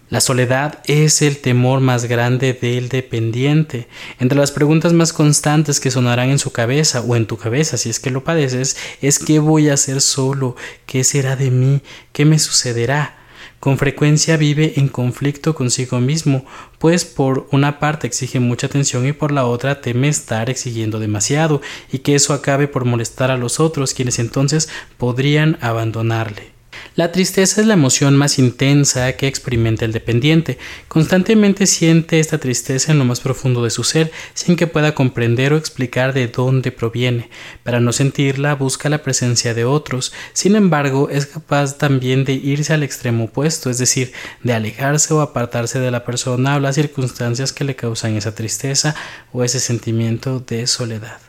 La soledad es el temor más grande del dependiente. Entre las preguntas más constantes que sonarán en su cabeza o en tu cabeza si es que lo padeces es ¿qué voy a hacer solo? ¿Qué será de mí? ¿Qué me sucederá? Con frecuencia vive en conflicto consigo mismo, pues por una parte exige mucha atención y por la otra teme estar exigiendo demasiado y que eso acabe por molestar a los otros, quienes entonces podrían abandonarle. La tristeza es la emoción más intensa que experimenta el dependiente. Constantemente siente esta tristeza en lo más profundo de su ser, sin que pueda comprender o explicar de dónde proviene. Para no sentirla, busca la presencia de otros. Sin embargo, es capaz también de irse al extremo opuesto, es decir, de alejarse o apartarse de la persona o las circunstancias que le causan esa tristeza o ese sentimiento de soledad.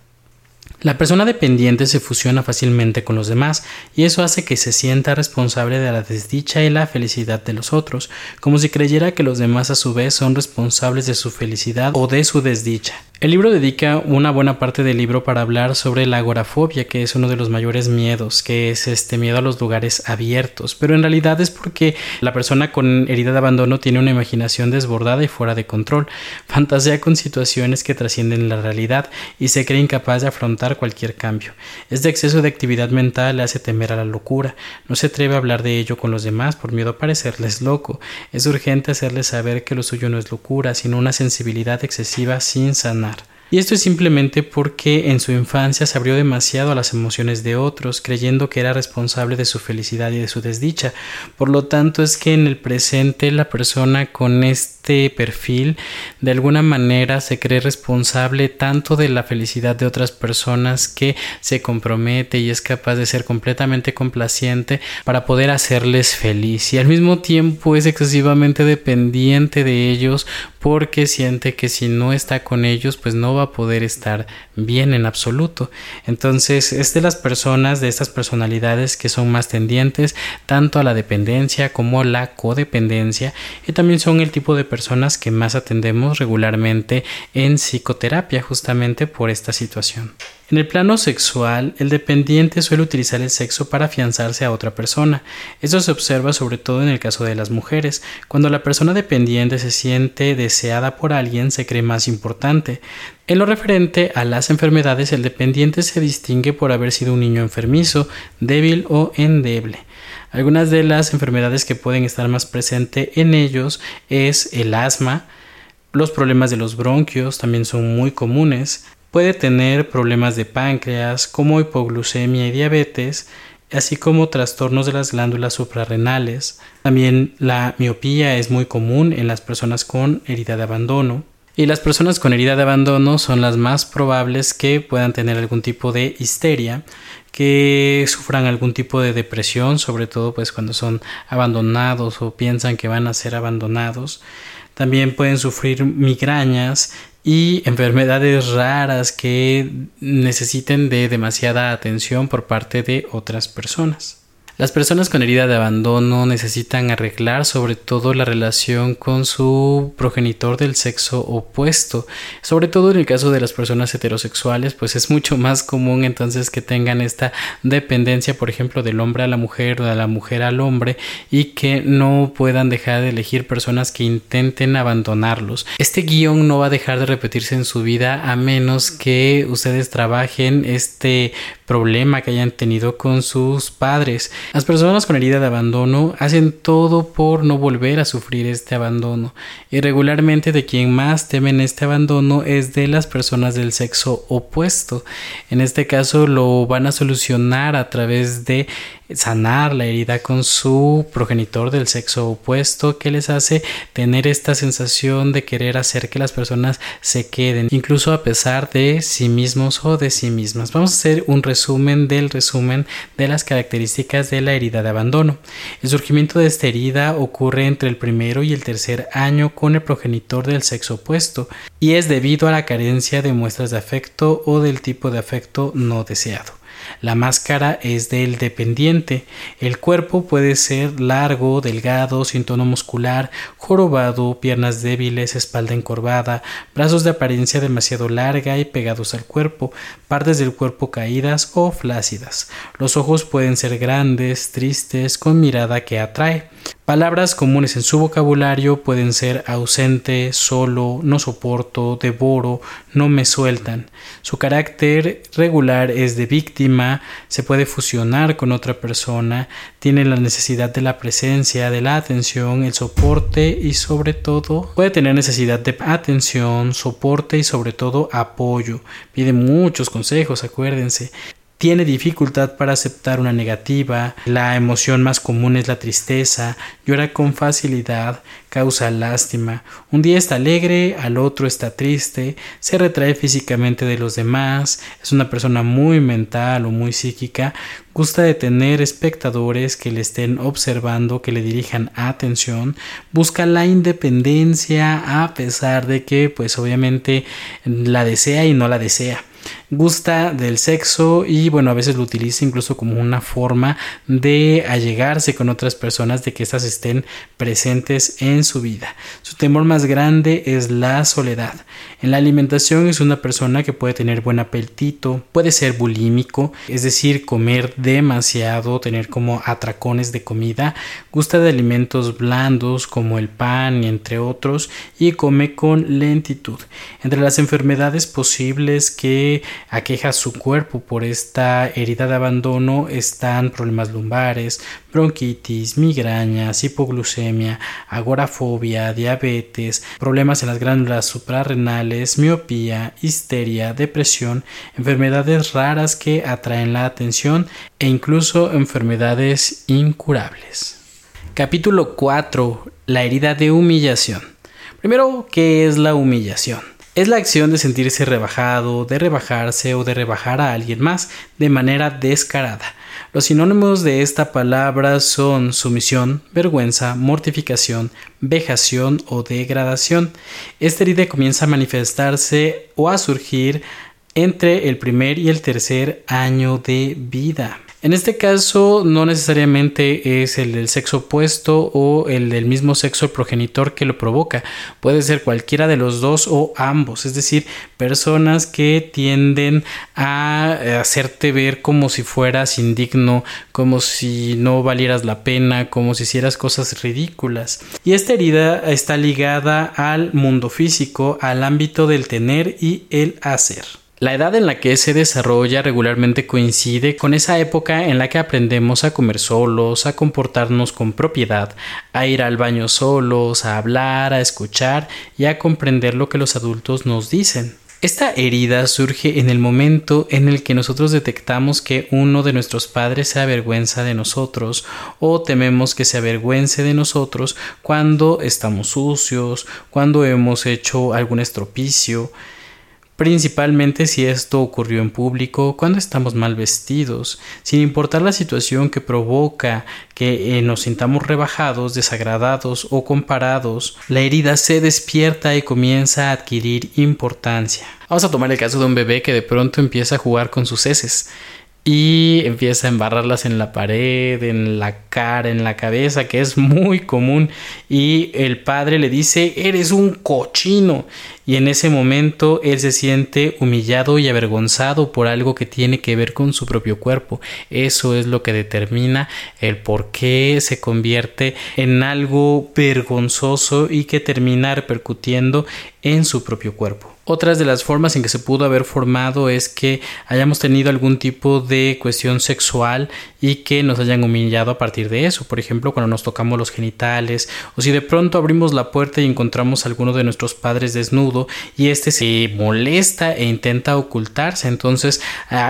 La persona dependiente se fusiona fácilmente con los demás y eso hace que se sienta responsable de la desdicha y la felicidad de los otros, como si creyera que los demás a su vez son responsables de su felicidad o de su desdicha. El libro dedica una buena parte del libro para hablar sobre la agorafobia, que es uno de los mayores miedos, que es este miedo a los lugares abiertos, pero en realidad es porque la persona con herida de abandono tiene una imaginación desbordada y fuera de control, fantasea con situaciones que trascienden la realidad y se cree incapaz de afrontar cualquier cambio. Este exceso de actividad mental le hace temer a la locura, no se atreve a hablar de ello con los demás por miedo a parecerles loco, es urgente hacerles saber que lo suyo no es locura, sino una sensibilidad excesiva sin sanar. Y esto es simplemente porque en su infancia se abrió demasiado a las emociones de otros, creyendo que era responsable de su felicidad y de su desdicha. Por lo tanto, es que en el presente la persona con este perfil de alguna manera se cree responsable tanto de la felicidad de otras personas que se compromete y es capaz de ser completamente complaciente para poder hacerles feliz y al mismo tiempo es excesivamente dependiente de ellos porque siente que si no está con ellos pues no va a poder estar bien en absoluto. Entonces es de las personas, de estas personalidades que son más tendientes tanto a la dependencia como a la codependencia y también son el tipo de personas que más atendemos regularmente en psicoterapia justamente por esta situación. En el plano sexual, el dependiente suele utilizar el sexo para afianzarse a otra persona. Esto se observa sobre todo en el caso de las mujeres. Cuando la persona dependiente se siente deseada por alguien, se cree más importante. En lo referente a las enfermedades, el dependiente se distingue por haber sido un niño enfermizo, débil o endeble. Algunas de las enfermedades que pueden estar más presentes en ellos es el asma, los problemas de los bronquios también son muy comunes, Puede tener problemas de páncreas como hipoglucemia y diabetes, así como trastornos de las glándulas suprarrenales. También la miopía es muy común en las personas con herida de abandono. Y las personas con herida de abandono son las más probables que puedan tener algún tipo de histeria, que sufran algún tipo de depresión, sobre todo pues cuando son abandonados o piensan que van a ser abandonados. También pueden sufrir migrañas y enfermedades raras que necesiten de demasiada atención por parte de otras personas. Las personas con herida de abandono necesitan arreglar sobre todo la relación con su progenitor del sexo opuesto. Sobre todo en el caso de las personas heterosexuales, pues es mucho más común entonces que tengan esta dependencia, por ejemplo, del hombre a la mujer o de la mujer al hombre y que no puedan dejar de elegir personas que intenten abandonarlos. Este guion no va a dejar de repetirse en su vida a menos que ustedes trabajen este problema que hayan tenido con sus padres. Las personas con herida de abandono hacen todo por no volver a sufrir este abandono y regularmente de quien más temen este abandono es de las personas del sexo opuesto. En este caso lo van a solucionar a través de sanar la herida con su progenitor del sexo opuesto que les hace tener esta sensación de querer hacer que las personas se queden, incluso a pesar de sí mismos o de sí mismas. Vamos a hacer un resumen del resumen de las características de la herida de abandono. El surgimiento de esta herida ocurre entre el primero y el tercer año con el progenitor del sexo opuesto y es debido a la carencia de muestras de afecto o del tipo de afecto no deseado. La máscara es del dependiente. El cuerpo puede ser largo, delgado, sin tono muscular, jorobado, piernas débiles, espalda encorvada, brazos de apariencia demasiado larga y pegados al cuerpo, partes del cuerpo caídas o flácidas. Los ojos pueden ser grandes, tristes, con mirada que atrae Palabras comunes en su vocabulario pueden ser ausente, solo, no soporto, devoro, no me sueltan. Su carácter regular es de víctima, se puede fusionar con otra persona, tiene la necesidad de la presencia, de la atención, el soporte y sobre todo puede tener necesidad de atención, soporte y sobre todo apoyo. Pide muchos consejos, acuérdense tiene dificultad para aceptar una negativa, la emoción más común es la tristeza, llora con facilidad, causa lástima, un día está alegre, al otro está triste, se retrae físicamente de los demás, es una persona muy mental o muy psíquica, gusta de tener espectadores que le estén observando, que le dirijan atención, busca la independencia a pesar de que pues obviamente la desea y no la desea gusta del sexo y bueno a veces lo utiliza incluso como una forma de allegarse con otras personas de que éstas estén presentes en su vida. Su temor más grande es la soledad. En la alimentación es una persona que puede tener buen apetito puede ser bulímico es decir comer demasiado tener como atracones de comida gusta de alimentos blandos como el pan entre otros y come con lentitud. Entre las enfermedades posibles que aqueja su cuerpo por esta herida de abandono están problemas lumbares, bronquitis, migrañas, hipoglucemia, agorafobia, diabetes, problemas en las glándulas suprarrenales, miopía, histeria, depresión, enfermedades raras que atraen la atención e incluso enfermedades incurables. Capítulo 4. La herida de humillación. Primero, ¿qué es la humillación? Es la acción de sentirse rebajado, de rebajarse o de rebajar a alguien más de manera descarada. Los sinónimos de esta palabra son sumisión, vergüenza, mortificación, vejación o degradación. Esta herida comienza a manifestarse o a surgir entre el primer y el tercer año de vida. En este caso no necesariamente es el del sexo opuesto o el del mismo sexo progenitor que lo provoca, puede ser cualquiera de los dos o ambos, es decir, personas que tienden a hacerte ver como si fueras indigno, como si no valieras la pena, como si hicieras cosas ridículas. Y esta herida está ligada al mundo físico, al ámbito del tener y el hacer. La edad en la que se desarrolla regularmente coincide con esa época en la que aprendemos a comer solos, a comportarnos con propiedad, a ir al baño solos, a hablar, a escuchar y a comprender lo que los adultos nos dicen. Esta herida surge en el momento en el que nosotros detectamos que uno de nuestros padres se avergüenza de nosotros o tememos que se avergüence de nosotros cuando estamos sucios, cuando hemos hecho algún estropicio principalmente si esto ocurrió en público, cuando estamos mal vestidos, sin importar la situación que provoca que eh, nos sintamos rebajados, desagradados o comparados, la herida se despierta y comienza a adquirir importancia. Vamos a tomar el caso de un bebé que de pronto empieza a jugar con sus heces y empieza a embarrarlas en la pared, en la cara, en la cabeza, que es muy común. Y el padre le dice, eres un cochino. Y en ese momento él se siente humillado y avergonzado por algo que tiene que ver con su propio cuerpo. Eso es lo que determina el por qué se convierte en algo vergonzoso y que termina repercutiendo en su propio cuerpo. Otras de las formas en que se pudo haber formado es que hayamos tenido algún tipo de cuestión sexual y que nos hayan humillado a partir de eso. Por ejemplo, cuando nos tocamos los genitales o si de pronto abrimos la puerta y encontramos a alguno de nuestros padres desnudo y este se molesta e intenta ocultarse. Entonces,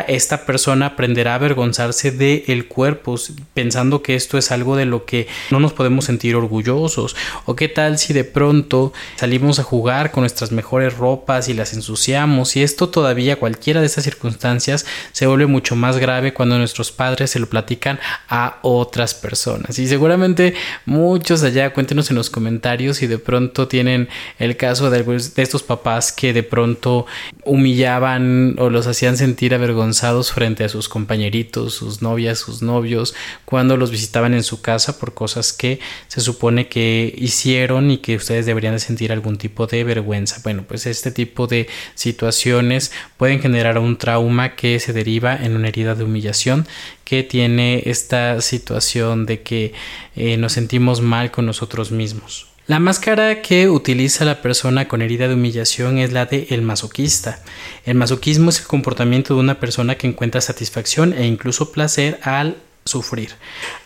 esta persona aprenderá a avergonzarse del el cuerpo pensando que esto es algo de lo que no nos podemos sentir orgullosos. O qué tal si de pronto salimos a jugar con nuestras mejores ropas y las ensuciamos y esto todavía cualquiera de estas circunstancias se vuelve mucho más grave cuando nuestros padres se lo platican a otras personas y seguramente muchos allá cuéntenos en los comentarios si de pronto tienen el caso de, de estos papás que de pronto humillaban o los hacían sentir avergonzados frente a sus compañeritos, sus novias, sus novios cuando los visitaban en su casa por cosas que se supone que hicieron y que ustedes deberían de sentir algún tipo de vergüenza. Bueno, pues este tipo de situaciones pueden generar un trauma que se deriva en una herida de humillación que tiene esta situación de que eh, nos sentimos mal con nosotros mismos. La máscara que utiliza la persona con herida de humillación es la de el masoquista. El masoquismo es el comportamiento de una persona que encuentra satisfacción e incluso placer al sufrir.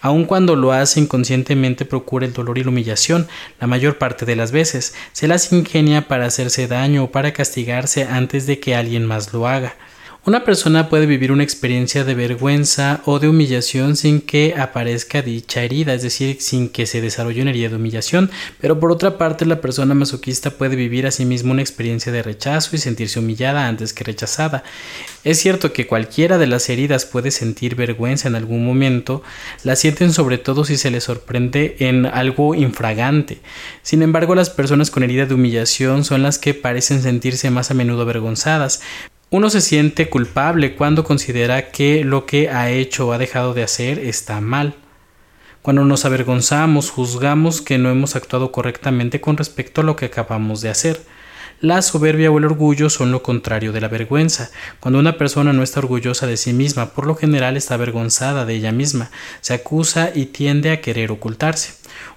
Aun cuando lo hace inconscientemente procura el dolor y la humillación, la mayor parte de las veces se las ingenia para hacerse daño o para castigarse antes de que alguien más lo haga. Una persona puede vivir una experiencia de vergüenza o de humillación sin que aparezca dicha herida, es decir, sin que se desarrolle una herida de humillación, pero por otra parte la persona masoquista puede vivir a sí una experiencia de rechazo y sentirse humillada antes que rechazada. Es cierto que cualquiera de las heridas puede sentir vergüenza en algún momento, la sienten sobre todo si se les sorprende en algo infragante. Sin embargo, las personas con herida de humillación son las que parecen sentirse más a menudo avergonzadas, uno se siente culpable cuando considera que lo que ha hecho o ha dejado de hacer está mal. Cuando nos avergonzamos, juzgamos que no hemos actuado correctamente con respecto a lo que acabamos de hacer. La soberbia o el orgullo son lo contrario de la vergüenza. Cuando una persona no está orgullosa de sí misma, por lo general está avergonzada de ella misma, se acusa y tiende a querer ocultarse.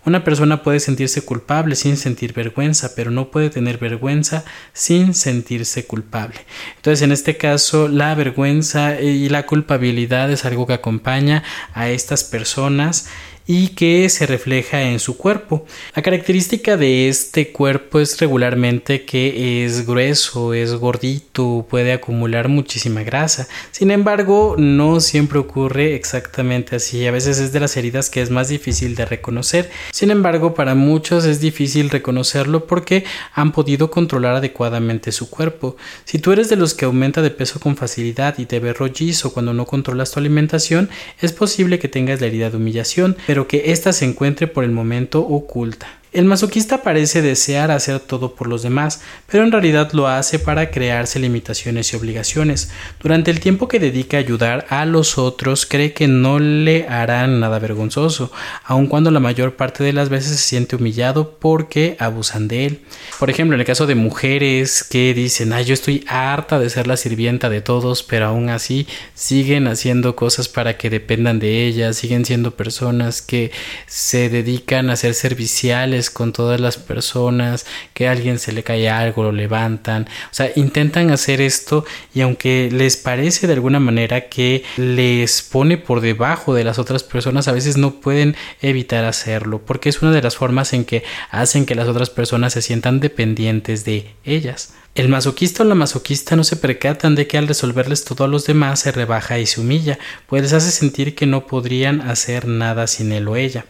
Una persona puede sentirse culpable sin sentir vergüenza, pero no puede tener vergüenza sin sentirse culpable. Entonces, en este caso, la vergüenza y la culpabilidad es algo que acompaña a estas personas y que se refleja en su cuerpo. La característica de este cuerpo es regularmente que es grueso, es gordito, puede acumular muchísima grasa. Sin embargo, no siempre ocurre exactamente así. A veces es de las heridas que es más difícil de reconocer. Sin embargo, para muchos es difícil reconocerlo porque han podido controlar adecuadamente su cuerpo. Si tú eres de los que aumenta de peso con facilidad y te ve rollizo cuando no controlas tu alimentación, es posible que tengas la herida de humillación, que ésta se encuentre por el momento oculta. El masoquista parece desear hacer todo por los demás, pero en realidad lo hace para crearse limitaciones y obligaciones. Durante el tiempo que dedica a ayudar a los otros, cree que no le harán nada vergonzoso, aun cuando la mayor parte de las veces se siente humillado porque abusan de él. Por ejemplo, en el caso de mujeres que dicen, ay, yo estoy harta de ser la sirvienta de todos, pero aún así siguen haciendo cosas para que dependan de ellas, siguen siendo personas que se dedican a ser serviciales, con todas las personas, que a alguien se le cae algo, lo levantan, o sea, intentan hacer esto y aunque les parece de alguna manera que les pone por debajo de las otras personas, a veces no pueden evitar hacerlo, porque es una de las formas en que hacen que las otras personas se sientan dependientes de ellas. El masoquista o la masoquista no se percatan de que al resolverles todo a los demás se rebaja y se humilla, pues les hace sentir que no podrían hacer nada sin él o ella.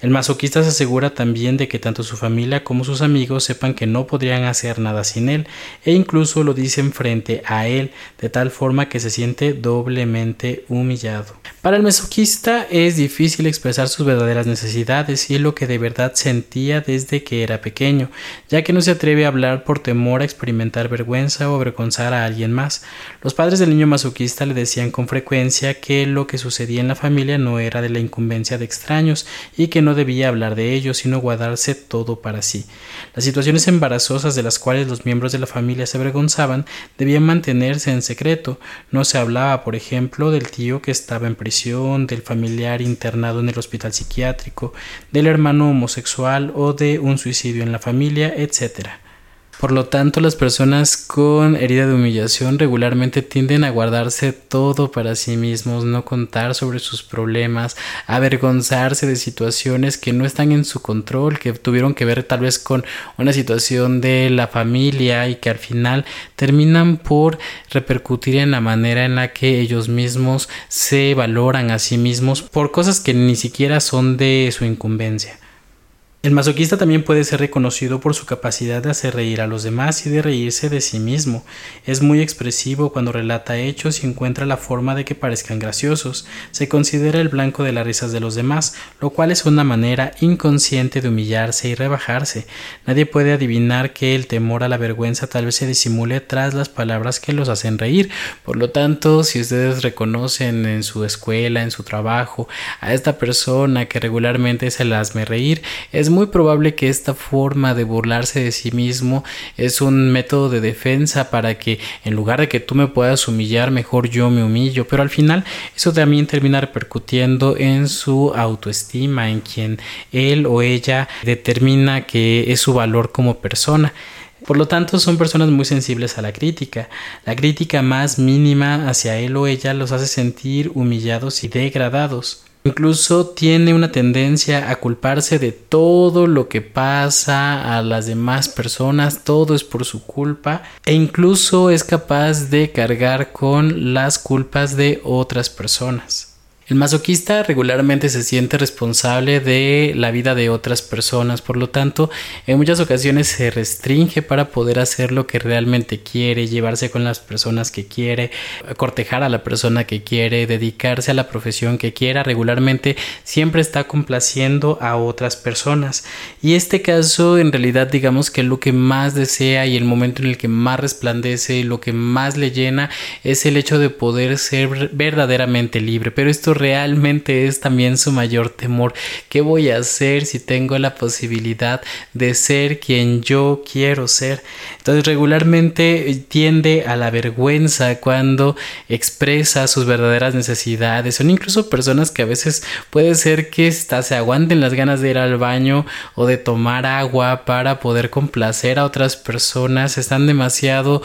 El masoquista se asegura también de que tanto su familia como sus amigos sepan que no podrían hacer nada sin él, e incluso lo dicen frente a él, de tal forma que se siente doblemente humillado. Para el masoquista es difícil expresar sus verdaderas necesidades y lo que de verdad sentía desde que era pequeño, ya que no se atreve a hablar por temor a experimentar vergüenza o avergonzar a alguien más. Los padres del niño masoquista le decían con frecuencia que lo que sucedía en la familia no era de la incumbencia de extraños y que no debía hablar de ello, sino guardarse todo para sí. Las situaciones embarazosas de las cuales los miembros de la familia se avergonzaban debían mantenerse en secreto. No se hablaba, por ejemplo, del tío que estaba en prisión, del familiar internado en el hospital psiquiátrico, del hermano homosexual o de un suicidio en la familia, etc. Por lo tanto, las personas con herida de humillación regularmente tienden a guardarse todo para sí mismos, no contar sobre sus problemas, avergonzarse de situaciones que no están en su control, que tuvieron que ver tal vez con una situación de la familia y que al final terminan por repercutir en la manera en la que ellos mismos se valoran a sí mismos por cosas que ni siquiera son de su incumbencia. El masoquista también puede ser reconocido por su capacidad de hacer reír a los demás y de reírse de sí mismo. Es muy expresivo cuando relata hechos y encuentra la forma de que parezcan graciosos. Se considera el blanco de las risas de los demás, lo cual es una manera inconsciente de humillarse y rebajarse. Nadie puede adivinar que el temor a la vergüenza tal vez se disimule tras las palabras que los hacen reír. Por lo tanto, si ustedes reconocen en su escuela, en su trabajo, a esta persona que regularmente se las me reír, es muy probable que esta forma de burlarse de sí mismo es un método de defensa para que en lugar de que tú me puedas humillar, mejor yo me humillo, pero al final eso también termina repercutiendo en su autoestima, en quien él o ella determina que es su valor como persona. Por lo tanto, son personas muy sensibles a la crítica. La crítica más mínima hacia él o ella los hace sentir humillados y degradados. Incluso tiene una tendencia a culparse de todo lo que pasa a las demás personas, todo es por su culpa e incluso es capaz de cargar con las culpas de otras personas. El masoquista regularmente se siente responsable de la vida de otras personas, por lo tanto, en muchas ocasiones se restringe para poder hacer lo que realmente quiere, llevarse con las personas que quiere, cortejar a la persona que quiere, dedicarse a la profesión que quiera, regularmente siempre está complaciendo a otras personas. Y este caso, en realidad, digamos que lo que más desea y el momento en el que más resplandece y lo que más le llena es el hecho de poder ser verdaderamente libre, pero esto realmente es también su mayor temor. ¿Qué voy a hacer si tengo la posibilidad de ser quien yo quiero ser? Entonces regularmente tiende a la vergüenza cuando expresa sus verdaderas necesidades. Son incluso personas que a veces puede ser que hasta se aguanten las ganas de ir al baño o de tomar agua para poder complacer a otras personas. Están demasiado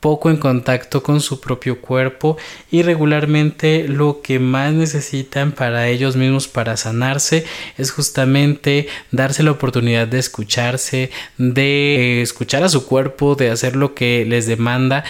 poco en contacto con su propio cuerpo y regularmente lo que más necesitan para ellos mismos para sanarse es justamente darse la oportunidad de escucharse, de escuchar a su cuerpo, de hacer lo que les demanda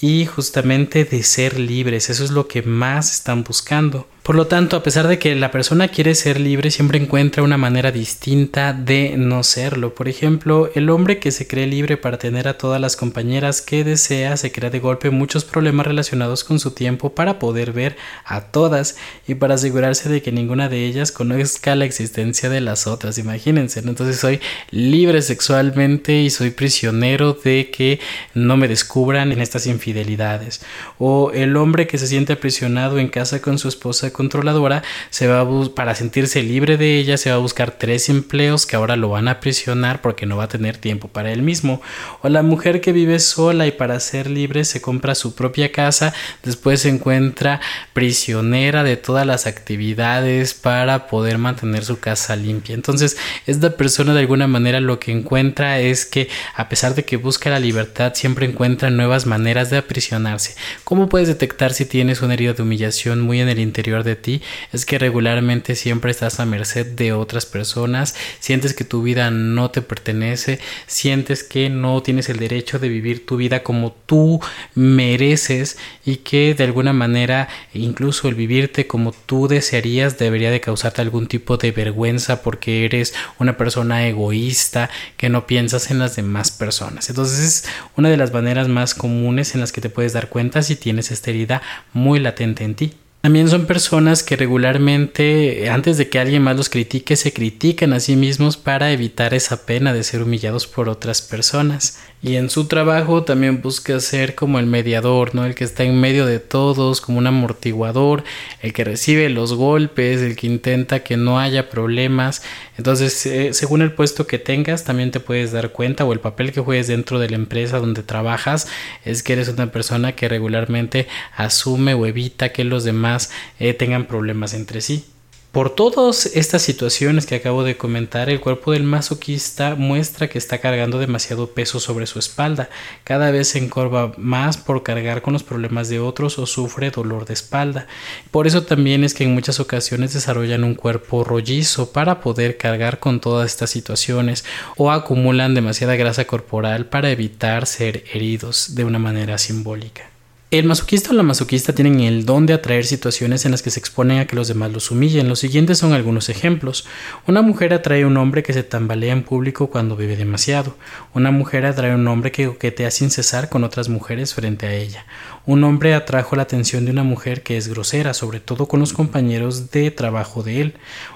y justamente de ser libres. Eso es lo que más están buscando. Por lo tanto, a pesar de que la persona quiere ser libre, siempre encuentra una manera distinta de no serlo. Por ejemplo, el hombre que se cree libre para tener a todas las compañeras que desea se crea de golpe muchos problemas relacionados con su tiempo para poder ver a todas y para asegurarse de que ninguna de ellas conozca la existencia de las otras. Imagínense, entonces soy libre sexualmente y soy prisionero de que no me descubran en estas infidelidades. O el hombre que se siente aprisionado en casa con su esposa controladora, se va a para sentirse libre de ella, se va a buscar tres empleos que ahora lo van a prisionar porque no va a tener tiempo para él mismo. O la mujer que vive sola y para ser libre se compra su propia casa, después se encuentra prisionera de todas las actividades para poder mantener su casa limpia. Entonces, esta persona de alguna manera lo que encuentra es que a pesar de que busca la libertad, siempre encuentra nuevas maneras de aprisionarse. ¿Cómo puedes detectar si tienes una herida de humillación muy en el interior de ti es que regularmente siempre estás a merced de otras personas, sientes que tu vida no te pertenece, sientes que no tienes el derecho de vivir tu vida como tú mereces y que de alguna manera incluso el vivirte como tú desearías debería de causarte algún tipo de vergüenza porque eres una persona egoísta que no piensas en las demás personas. Entonces es una de las maneras más comunes en las que te puedes dar cuenta si tienes esta herida muy latente en ti. También son personas que regularmente, antes de que alguien más los critique, se critican a sí mismos para evitar esa pena de ser humillados por otras personas y en su trabajo también busca ser como el mediador, ¿no? El que está en medio de todos, como un amortiguador, el que recibe los golpes, el que intenta que no haya problemas. Entonces, eh, según el puesto que tengas, también te puedes dar cuenta o el papel que juegues dentro de la empresa donde trabajas es que eres una persona que regularmente asume o evita que los demás eh, tengan problemas entre sí. Por todas estas situaciones que acabo de comentar, el cuerpo del masoquista muestra que está cargando demasiado peso sobre su espalda. Cada vez se encorva más por cargar con los problemas de otros o sufre dolor de espalda. Por eso también es que en muchas ocasiones desarrollan un cuerpo rollizo para poder cargar con todas estas situaciones o acumulan demasiada grasa corporal para evitar ser heridos de una manera simbólica. El masoquista o la masoquista tienen el don de atraer situaciones en las que se exponen a que los demás los humillen. Los siguientes son algunos ejemplos. Una mujer atrae a un hombre que se tambalea en público cuando bebe demasiado. Una mujer atrae a un hombre que coquetea sin cesar con otras mujeres frente a ella. Un hombre atrajo la atención de una mujer que es grosera, sobre todo con los compañeros de trabajo de él.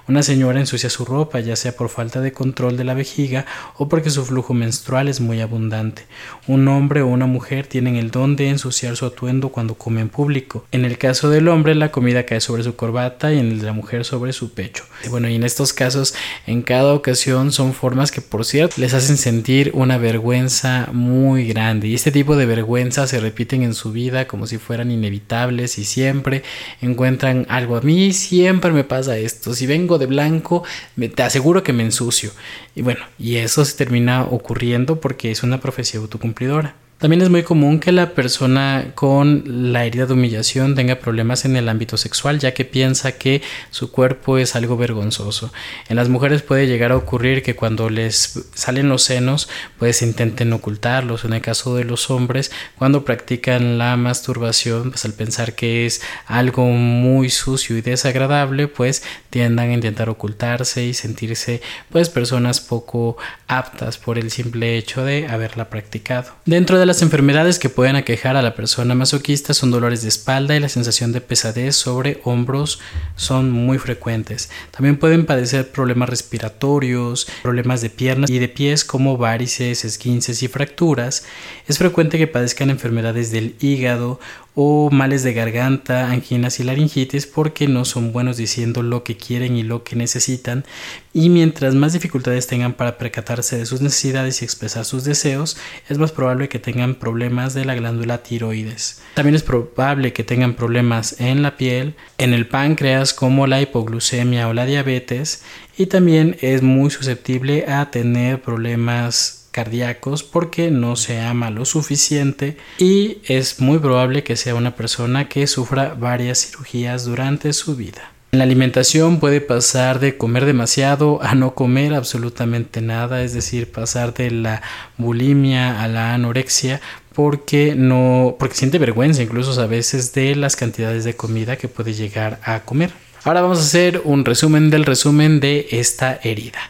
Una señora ensucia su ropa, ya sea por falta de control de la vejiga o porque su flujo menstrual es muy abundante. Un hombre o una mujer tienen el don de ensuciar su atuendo cuando come en público. En el caso del hombre, la comida cae sobre su corbata y en el de la mujer sobre su pecho. Bueno, y en estos casos, en cada ocasión son formas que, por cierto, les hacen sentir una vergüenza muy grande. Y este tipo de vergüenza se repiten en su vida como si fueran inevitables y siempre encuentran algo. A mí siempre me pasa esto. Si vengo de blanco, me, te aseguro que me ensucio. Y bueno, y eso se termina ocurriendo porque es una profecía autocumplidora. También es muy común que la persona con la herida de humillación tenga problemas en el ámbito sexual, ya que piensa que su cuerpo es algo vergonzoso. En las mujeres puede llegar a ocurrir que cuando les salen los senos, pues intenten ocultarlos. En el caso de los hombres, cuando practican la masturbación, pues al pensar que es algo muy sucio y desagradable, pues tiendan a intentar ocultarse y sentirse pues personas poco aptas por el simple hecho de haberla practicado. Dentro de las enfermedades que pueden aquejar a la persona masoquista son dolores de espalda y la sensación de pesadez sobre hombros son muy frecuentes. También pueden padecer problemas respiratorios, problemas de piernas y de pies como varices, esguinces y fracturas. Es frecuente que padezcan enfermedades del hígado o males de garganta, anginas y laringitis porque no son buenos diciendo lo que quieren y lo que necesitan y mientras más dificultades tengan para percatarse de sus necesidades y expresar sus deseos, es más probable que tengan problemas de la glándula tiroides. También es probable que tengan problemas en la piel, en el páncreas como la hipoglucemia o la diabetes y también es muy susceptible a tener problemas cardíacos porque no se ama lo suficiente y es muy probable que sea una persona que sufra varias cirugías durante su vida. En la alimentación puede pasar de comer demasiado a no comer absolutamente nada, es decir, pasar de la bulimia a la anorexia porque no porque siente vergüenza incluso a veces de las cantidades de comida que puede llegar a comer. Ahora vamos a hacer un resumen del resumen de esta herida.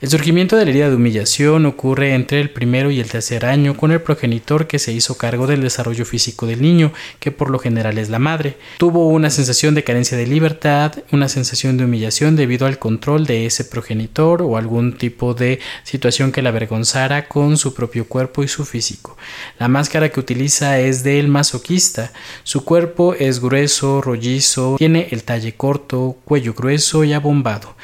El surgimiento de la herida de humillación ocurre entre el primero y el tercer año con el progenitor que se hizo cargo del desarrollo físico del niño, que por lo general es la madre. Tuvo una sensación de carencia de libertad, una sensación de humillación debido al control de ese progenitor o algún tipo de situación que la avergonzara con su propio cuerpo y su físico. La máscara que utiliza es del masoquista. Su cuerpo es grueso, rollizo, tiene el talle corto, cuello grueso y abombado.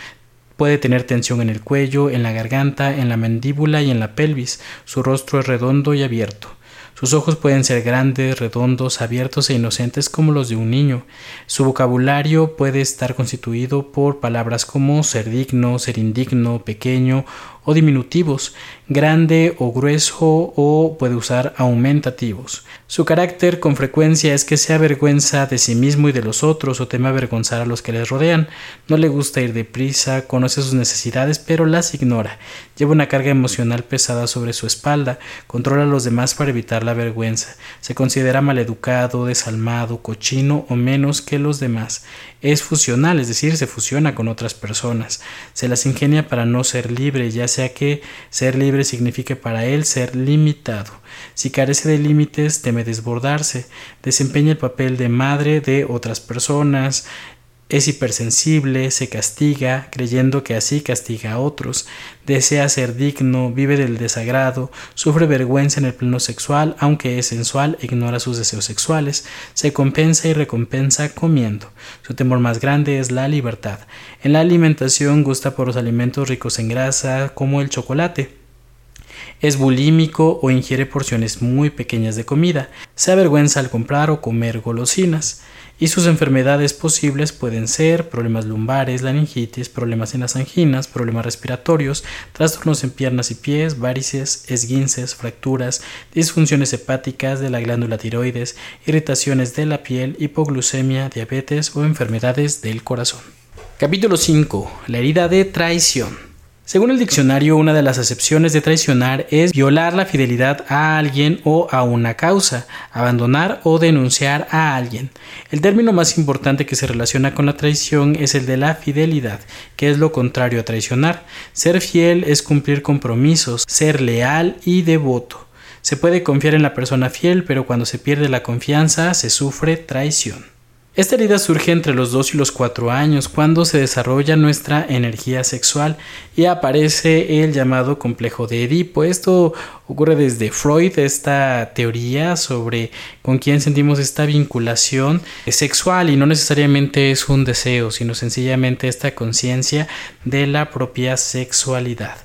Puede tener tensión en el cuello, en la garganta, en la mandíbula y en la pelvis. Su rostro es redondo y abierto. Sus ojos pueden ser grandes, redondos, abiertos e inocentes como los de un niño. Su vocabulario puede estar constituido por palabras como ser digno, ser indigno, pequeño o diminutivos, grande o grueso o puede usar aumentativos. Su carácter con frecuencia es que se avergüenza de sí mismo y de los otros o teme avergonzar a los que les rodean. No le gusta ir deprisa, conoce sus necesidades pero las ignora. Lleva una carga emocional pesada sobre su espalda, controla a los demás para evitar la vergüenza. Se considera maleducado, desalmado, cochino o menos que los demás. Es fusional, es decir, se fusiona con otras personas. Se las ingenia para no ser libre, ya sea que ser libre signifique para él ser limitado. Si carece de límites, teme desbordarse, desempeña el papel de madre de otras personas, es hipersensible, se castiga, creyendo que así castiga a otros, desea ser digno, vive del desagrado, sufre vergüenza en el pleno sexual, aunque es sensual, ignora sus deseos sexuales, se compensa y recompensa comiendo. Su temor más grande es la libertad. En la alimentación gusta por los alimentos ricos en grasa, como el chocolate. Es bulímico o ingiere porciones muy pequeñas de comida. Se avergüenza al comprar o comer golosinas y sus enfermedades posibles pueden ser problemas lumbares, laringitis, problemas en las anginas, problemas respiratorios, trastornos en piernas y pies, varices, esguinces, fracturas, disfunciones hepáticas de la glándula tiroides, irritaciones de la piel, hipoglucemia, diabetes o enfermedades del corazón. Capítulo 5. La herida de traición. Según el diccionario, una de las acepciones de traicionar es violar la fidelidad a alguien o a una causa, abandonar o denunciar a alguien. El término más importante que se relaciona con la traición es el de la fidelidad, que es lo contrario a traicionar. Ser fiel es cumplir compromisos, ser leal y devoto. Se puede confiar en la persona fiel, pero cuando se pierde la confianza se sufre traición. Esta herida surge entre los 2 y los 4 años, cuando se desarrolla nuestra energía sexual y aparece el llamado complejo de Edipo. Esto ocurre desde Freud, esta teoría sobre con quién sentimos esta vinculación sexual y no necesariamente es un deseo, sino sencillamente esta conciencia de la propia sexualidad.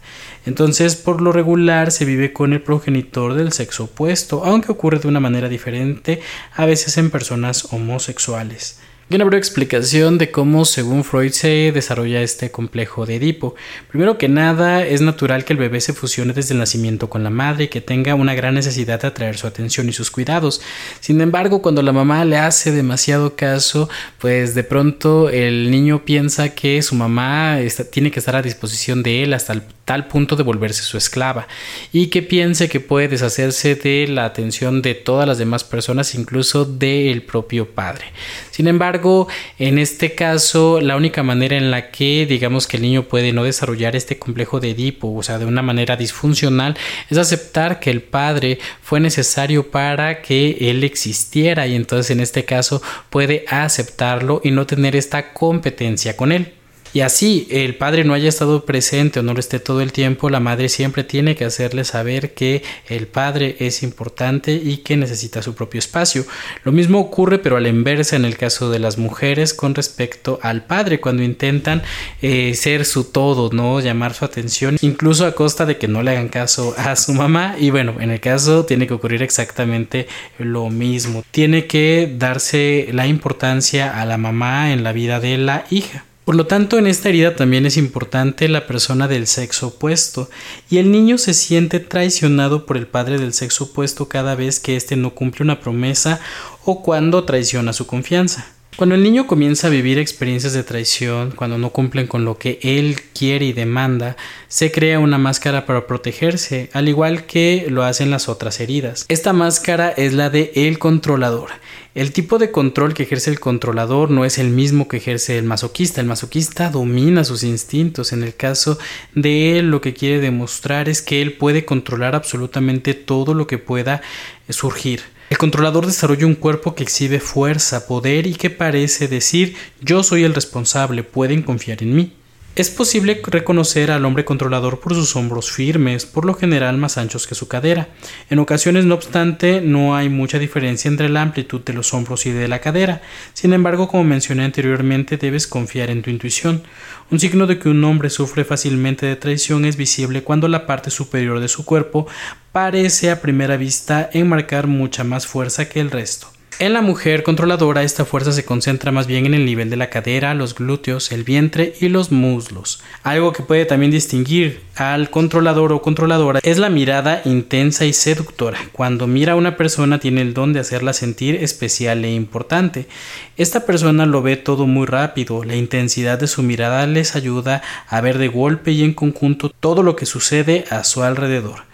Entonces, por lo regular se vive con el progenitor del sexo opuesto, aunque ocurre de una manera diferente a veces en personas homosexuales y una breve explicación de cómo, según Freud, se desarrolla este complejo de Edipo. Primero que nada, es natural que el bebé se fusione desde el nacimiento con la madre y que tenga una gran necesidad de atraer su atención y sus cuidados. Sin embargo, cuando la mamá le hace demasiado caso, pues de pronto el niño piensa que su mamá tiene que estar a disposición de él hasta tal punto de volverse su esclava y que piense que puede deshacerse de la atención de todas las demás personas, incluso del propio padre. Sin embargo, en este caso, la única manera en la que digamos que el niño puede no desarrollar este complejo de Edipo, o sea, de una manera disfuncional, es aceptar que el padre fue necesario para que él existiera y entonces en este caso puede aceptarlo y no tener esta competencia con él. Y así el padre no haya estado presente o no lo esté todo el tiempo, la madre siempre tiene que hacerle saber que el padre es importante y que necesita su propio espacio. Lo mismo ocurre pero a la inversa en el caso de las mujeres con respecto al padre cuando intentan eh, ser su todo, no llamar su atención, incluso a costa de que no le hagan caso a su mamá. Y bueno, en el caso tiene que ocurrir exactamente lo mismo. Tiene que darse la importancia a la mamá en la vida de la hija. Por lo tanto, en esta herida también es importante la persona del sexo opuesto, y el niño se siente traicionado por el padre del sexo opuesto cada vez que éste no cumple una promesa o cuando traiciona su confianza. Cuando el niño comienza a vivir experiencias de traición, cuando no cumplen con lo que él quiere y demanda, se crea una máscara para protegerse, al igual que lo hacen las otras heridas. Esta máscara es la de el controlador. El tipo de control que ejerce el controlador no es el mismo que ejerce el masoquista. El masoquista domina sus instintos. En el caso de él, lo que quiere demostrar es que él puede controlar absolutamente todo lo que pueda surgir. El controlador desarrolla un cuerpo que exhibe fuerza, poder y que parece decir yo soy el responsable, pueden confiar en mí. Es posible reconocer al hombre controlador por sus hombros firmes, por lo general más anchos que su cadera. En ocasiones, no obstante, no hay mucha diferencia entre la amplitud de los hombros y de la cadera. Sin embargo, como mencioné anteriormente, debes confiar en tu intuición. Un signo de que un hombre sufre fácilmente de traición es visible cuando la parte superior de su cuerpo parece a primera vista enmarcar mucha más fuerza que el resto. En la mujer controladora esta fuerza se concentra más bien en el nivel de la cadera, los glúteos, el vientre y los muslos. Algo que puede también distinguir al controlador o controladora es la mirada intensa y seductora. Cuando mira a una persona tiene el don de hacerla sentir especial e importante. Esta persona lo ve todo muy rápido, la intensidad de su mirada les ayuda a ver de golpe y en conjunto todo lo que sucede a su alrededor.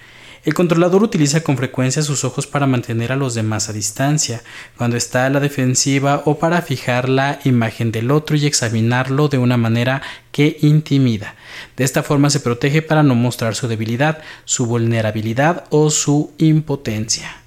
El controlador utiliza con frecuencia sus ojos para mantener a los demás a distancia, cuando está a la defensiva o para fijar la imagen del otro y examinarlo de una manera que intimida. De esta forma se protege para no mostrar su debilidad, su vulnerabilidad o su impotencia.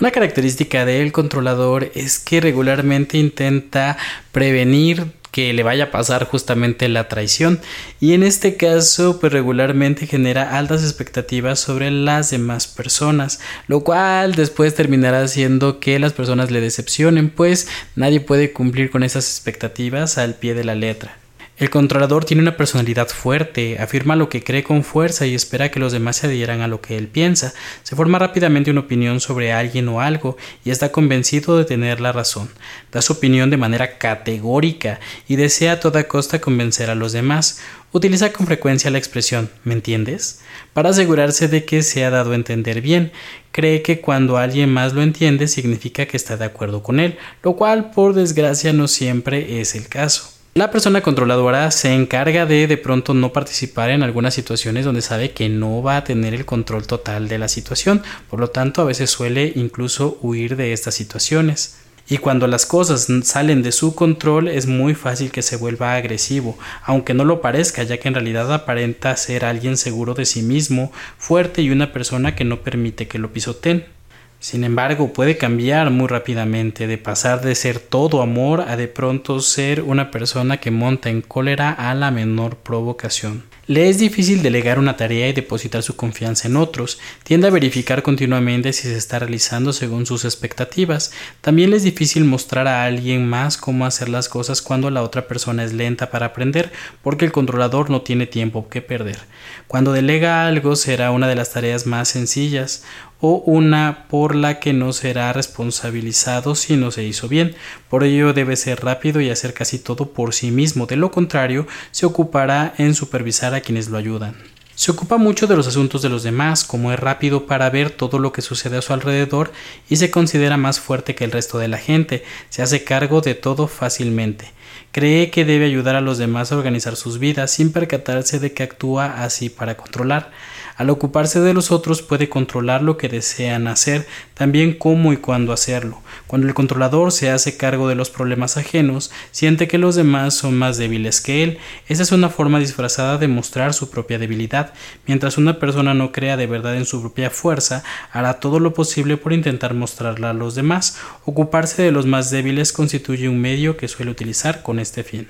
Una característica del controlador es que regularmente intenta prevenir que le vaya a pasar justamente la traición. Y en este caso pues regularmente genera altas expectativas sobre las demás personas lo cual después terminará haciendo que las personas le decepcionen pues nadie puede cumplir con esas expectativas al pie de la letra el controlador tiene una personalidad fuerte, afirma lo que cree con fuerza y espera que los demás se adhieran a lo que él piensa. Se forma rápidamente una opinión sobre alguien o algo y está convencido de tener la razón. Da su opinión de manera categórica y desea a toda costa convencer a los demás. Utiliza con frecuencia la expresión ¿me entiendes? para asegurarse de que se ha dado a entender bien. Cree que cuando alguien más lo entiende significa que está de acuerdo con él, lo cual por desgracia no siempre es el caso. La persona controladora se encarga de de pronto no participar en algunas situaciones donde sabe que no va a tener el control total de la situación, por lo tanto a veces suele incluso huir de estas situaciones. Y cuando las cosas salen de su control es muy fácil que se vuelva agresivo, aunque no lo parezca, ya que en realidad aparenta ser alguien seguro de sí mismo, fuerte y una persona que no permite que lo pisoteen. Sin embargo, puede cambiar muy rápidamente, de pasar de ser todo amor a de pronto ser una persona que monta en cólera a la menor provocación. Le es difícil delegar una tarea y depositar su confianza en otros, tiende a verificar continuamente si se está realizando según sus expectativas, también le es difícil mostrar a alguien más cómo hacer las cosas cuando la otra persona es lenta para aprender, porque el controlador no tiene tiempo que perder. Cuando delega algo será una de las tareas más sencillas, o una por la que no será responsabilizado si no se hizo bien. Por ello debe ser rápido y hacer casi todo por sí mismo, de lo contrario se ocupará en supervisar a quienes lo ayudan. Se ocupa mucho de los asuntos de los demás, como es rápido para ver todo lo que sucede a su alrededor y se considera más fuerte que el resto de la gente, se hace cargo de todo fácilmente. Cree que debe ayudar a los demás a organizar sus vidas sin percatarse de que actúa así para controlar. Al ocuparse de los otros puede controlar lo que desean hacer, también cómo y cuándo hacerlo. Cuando el controlador se hace cargo de los problemas ajenos, siente que los demás son más débiles que él. Esa es una forma disfrazada de mostrar su propia debilidad. Mientras una persona no crea de verdad en su propia fuerza, hará todo lo posible por intentar mostrarla a los demás. Ocuparse de los más débiles constituye un medio que suele utilizar con este fin.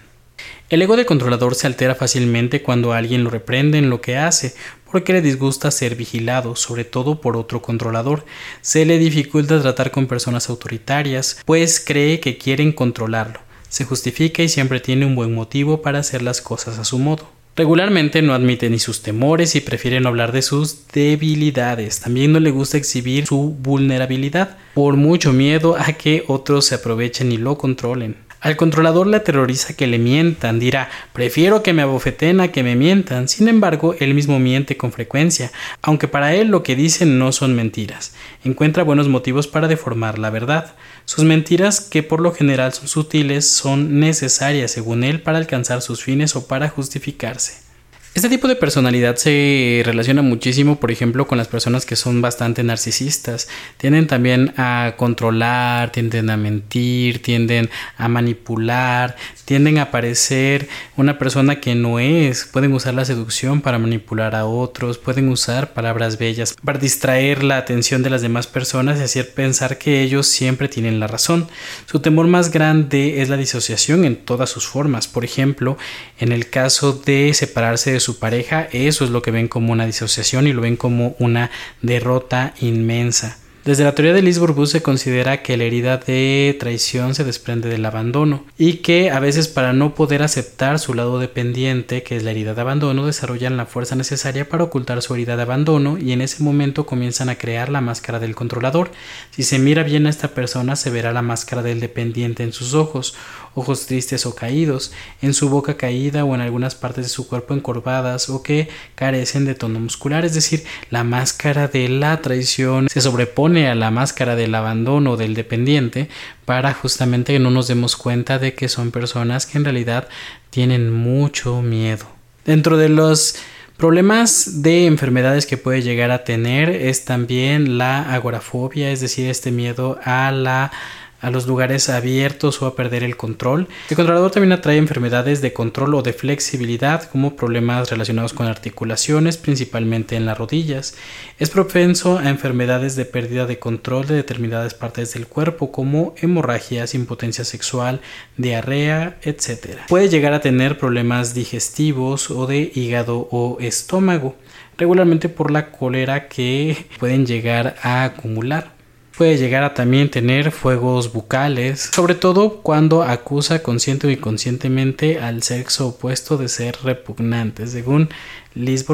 El ego del controlador se altera fácilmente cuando alguien lo reprende en lo que hace, porque le disgusta ser vigilado, sobre todo por otro controlador. Se le dificulta tratar con personas autoritarias, pues cree que quieren controlarlo. Se justifica y siempre tiene un buen motivo para hacer las cosas a su modo. Regularmente no admite ni sus temores y prefiere no hablar de sus debilidades. También no le gusta exhibir su vulnerabilidad por mucho miedo a que otros se aprovechen y lo controlen. Al controlador le aterroriza que le mientan, dirá prefiero que me abofeten a que me mientan. Sin embargo, él mismo miente con frecuencia, aunque para él lo que dicen no son mentiras. Encuentra buenos motivos para deformar la verdad. Sus mentiras, que por lo general son sutiles, son necesarias según él para alcanzar sus fines o para justificarse. Este tipo de personalidad se relaciona muchísimo, por ejemplo, con las personas que son bastante narcisistas. Tienden también a controlar, tienden a mentir, tienden a manipular, tienden a parecer una persona que no es. Pueden usar la seducción para manipular a otros, pueden usar palabras bellas para distraer la atención de las demás personas y hacer pensar que ellos siempre tienen la razón. Su temor más grande es la disociación en todas sus formas. Por ejemplo, en el caso de separarse de su pareja, eso es lo que ven como una disociación y lo ven como una derrota inmensa. Desde la teoría de Lisborbus se considera que la herida de traición se desprende del abandono y que a veces para no poder aceptar su lado dependiente, que es la herida de abandono, desarrollan la fuerza necesaria para ocultar su herida de abandono y en ese momento comienzan a crear la máscara del controlador. Si se mira bien a esta persona se verá la máscara del dependiente en sus ojos, ojos tristes o caídos, en su boca caída o en algunas partes de su cuerpo encorvadas o que carecen de tono muscular, es decir, la máscara de la traición se sobrepone a la máscara del abandono del dependiente para justamente que no nos demos cuenta de que son personas que en realidad tienen mucho miedo. Dentro de los Problemas de enfermedades que puede llegar a tener es también la agorafobia, es decir, este miedo a la a los lugares abiertos o a perder el control. El controlador también atrae enfermedades de control o de flexibilidad como problemas relacionados con articulaciones, principalmente en las rodillas. Es propenso a enfermedades de pérdida de control de determinadas partes del cuerpo como hemorragias, impotencia sexual, diarrea, etc. Puede llegar a tener problemas digestivos o de hígado o estómago, regularmente por la cólera que pueden llegar a acumular. Puede llegar a también tener fuegos bucales, sobre todo cuando acusa consciente o inconscientemente al sexo opuesto de ser repugnante, según Liz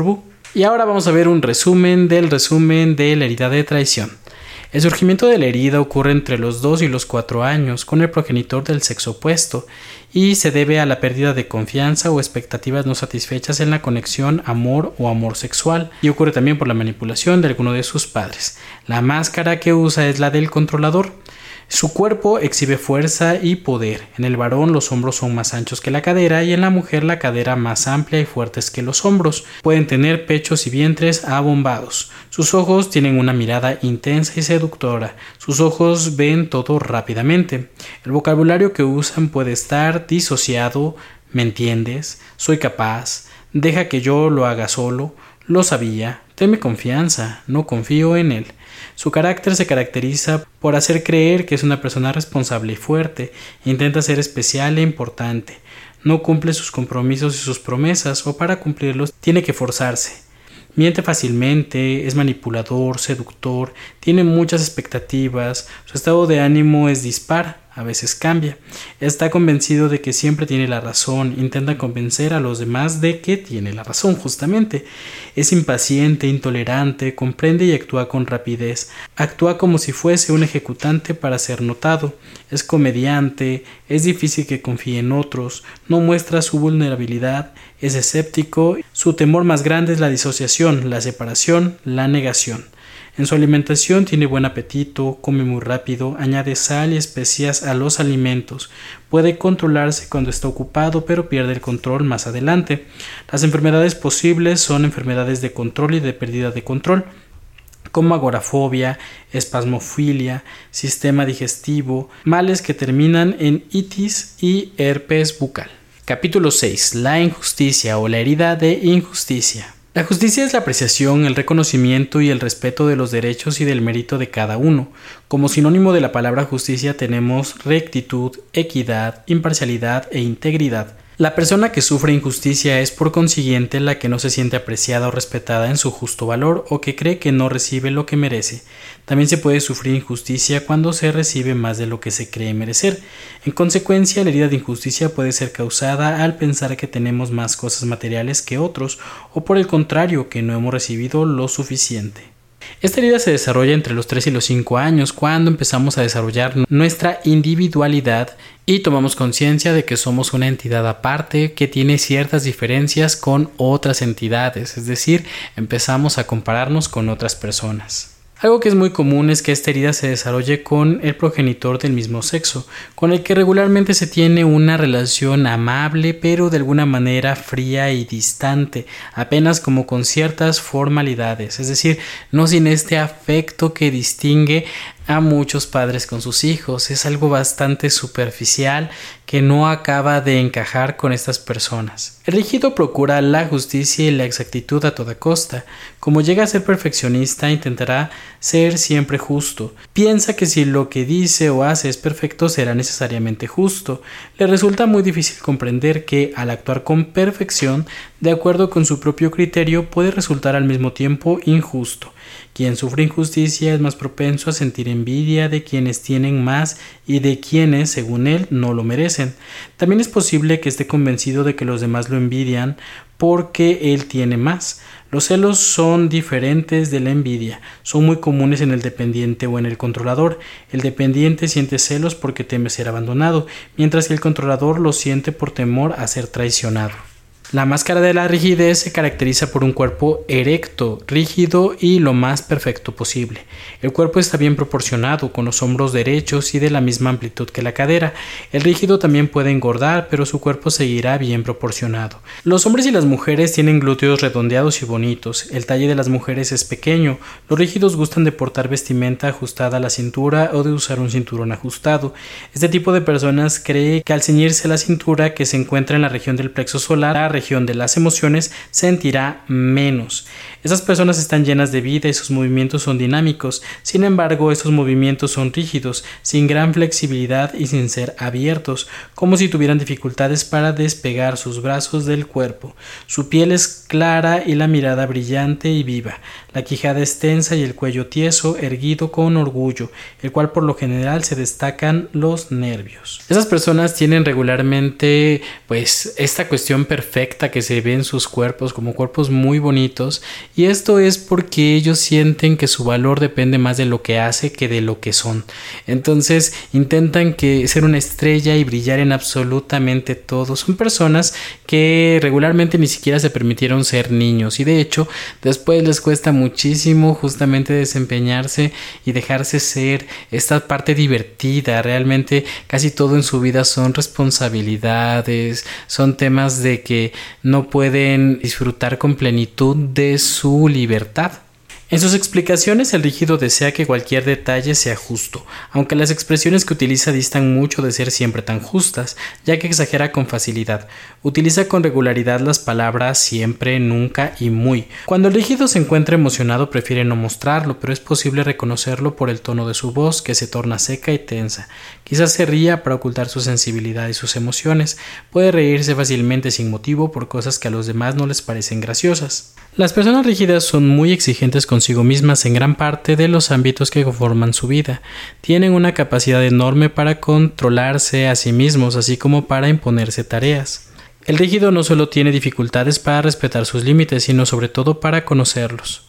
Y ahora vamos a ver un resumen del resumen de la herida de traición. El surgimiento de la herida ocurre entre los 2 y los 4 años con el progenitor del sexo opuesto y se debe a la pérdida de confianza o expectativas no satisfechas en la conexión amor o amor sexual y ocurre también por la manipulación de alguno de sus padres. La máscara que usa es la del controlador. Su cuerpo exhibe fuerza y poder. En el varón los hombros son más anchos que la cadera y en la mujer la cadera más amplia y fuertes que los hombros. Pueden tener pechos y vientres abombados. Sus ojos tienen una mirada intensa y seductora. Sus ojos ven todo rápidamente. El vocabulario que usan puede estar disociado. ¿Me entiendes? Soy capaz. Deja que yo lo haga solo. Lo sabía. Teme confianza, no confío en él. Su carácter se caracteriza por hacer creer que es una persona responsable y fuerte, intenta ser especial e importante, no cumple sus compromisos y sus promesas o para cumplirlos tiene que forzarse. Miente fácilmente, es manipulador, seductor, tiene muchas expectativas, su estado de ánimo es dispar, a veces cambia. Está convencido de que siempre tiene la razón, intenta convencer a los demás de que tiene la razón, justamente. Es impaciente, intolerante, comprende y actúa con rapidez. Actúa como si fuese un ejecutante para ser notado. Es comediante, es difícil que confíe en otros, no muestra su vulnerabilidad, es escéptico. Su temor más grande es la disociación, la separación, la negación. En su alimentación tiene buen apetito, come muy rápido, añade sal y especias a los alimentos, puede controlarse cuando está ocupado pero pierde el control más adelante. Las enfermedades posibles son enfermedades de control y de pérdida de control como agorafobia, espasmofilia, sistema digestivo, males que terminan en itis y herpes bucal. Capítulo 6. La injusticia o la herida de injusticia. La justicia es la apreciación, el reconocimiento y el respeto de los derechos y del mérito de cada uno. Como sinónimo de la palabra justicia tenemos rectitud, equidad, imparcialidad e integridad. La persona que sufre injusticia es por consiguiente la que no se siente apreciada o respetada en su justo valor o que cree que no recibe lo que merece. También se puede sufrir injusticia cuando se recibe más de lo que se cree merecer. En consecuencia, la herida de injusticia puede ser causada al pensar que tenemos más cosas materiales que otros o por el contrario que no hemos recibido lo suficiente. Esta herida se desarrolla entre los 3 y los 5 años, cuando empezamos a desarrollar nuestra individualidad y tomamos conciencia de que somos una entidad aparte que tiene ciertas diferencias con otras entidades, es decir, empezamos a compararnos con otras personas. Algo que es muy común es que esta herida se desarrolle con el progenitor del mismo sexo, con el que regularmente se tiene una relación amable pero de alguna manera fría y distante, apenas como con ciertas formalidades, es decir, no sin este afecto que distingue a muchos padres con sus hijos. Es algo bastante superficial que no acaba de encajar con estas personas. El rígido procura la justicia y la exactitud a toda costa. Como llega a ser perfeccionista, intentará ser siempre justo. Piensa que si lo que dice o hace es perfecto, será necesariamente justo. Le resulta muy difícil comprender que, al actuar con perfección, de acuerdo con su propio criterio, puede resultar al mismo tiempo injusto. Quien sufre injusticia es más propenso a sentir envidia de quienes tienen más y de quienes, según él, no lo merecen. También es posible que esté convencido de que los demás lo envidian porque él tiene más. Los celos son diferentes de la envidia, son muy comunes en el dependiente o en el controlador. El dependiente siente celos porque teme ser abandonado, mientras que el controlador lo siente por temor a ser traicionado. La máscara de la rigidez se caracteriza por un cuerpo erecto, rígido y lo más perfecto posible. El cuerpo está bien proporcionado, con los hombros derechos y de la misma amplitud que la cadera. El rígido también puede engordar, pero su cuerpo seguirá bien proporcionado. Los hombres y las mujeres tienen glúteos redondeados y bonitos. El talle de las mujeres es pequeño. Los rígidos gustan de portar vestimenta ajustada a la cintura o de usar un cinturón ajustado. Este tipo de personas cree que al ceñirse la cintura que se encuentra en la región del plexo solar, de las emociones sentirá menos. Esas personas están llenas de vida y sus movimientos son dinámicos, sin embargo estos movimientos son rígidos, sin gran flexibilidad y sin ser abiertos, como si tuvieran dificultades para despegar sus brazos del cuerpo. Su piel es clara y la mirada brillante y viva, la quijada es tensa y el cuello tieso, erguido con orgullo, el cual por lo general se destacan los nervios. Esas personas tienen regularmente pues esta cuestión perfecta que se ve en sus cuerpos como cuerpos muy bonitos y esto es porque ellos sienten que su valor depende más de lo que hace que de lo que son. Entonces intentan que ser una estrella y brillar en absolutamente todo. Son personas que regularmente ni siquiera se permitieron ser niños y de hecho después les cuesta muchísimo justamente desempeñarse y dejarse ser esta parte divertida. Realmente casi todo en su vida son responsabilidades, son temas de que no pueden disfrutar con plenitud de su libertad. En sus explicaciones, el rígido desea que cualquier detalle sea justo, aunque las expresiones que utiliza distan mucho de ser siempre tan justas, ya que exagera con facilidad. Utiliza con regularidad las palabras siempre, nunca y muy. Cuando el rígido se encuentra emocionado prefiere no mostrarlo, pero es posible reconocerlo por el tono de su voz, que se torna seca y tensa. Quizás se ría para ocultar su sensibilidad y sus emociones. Puede reírse fácilmente sin motivo por cosas que a los demás no les parecen graciosas. Las personas rígidas son muy exigentes consigo mismas en gran parte de los ámbitos que conforman su vida. Tienen una capacidad enorme para controlarse a sí mismos, así como para imponerse tareas. El rígido no solo tiene dificultades para respetar sus límites, sino sobre todo para conocerlos.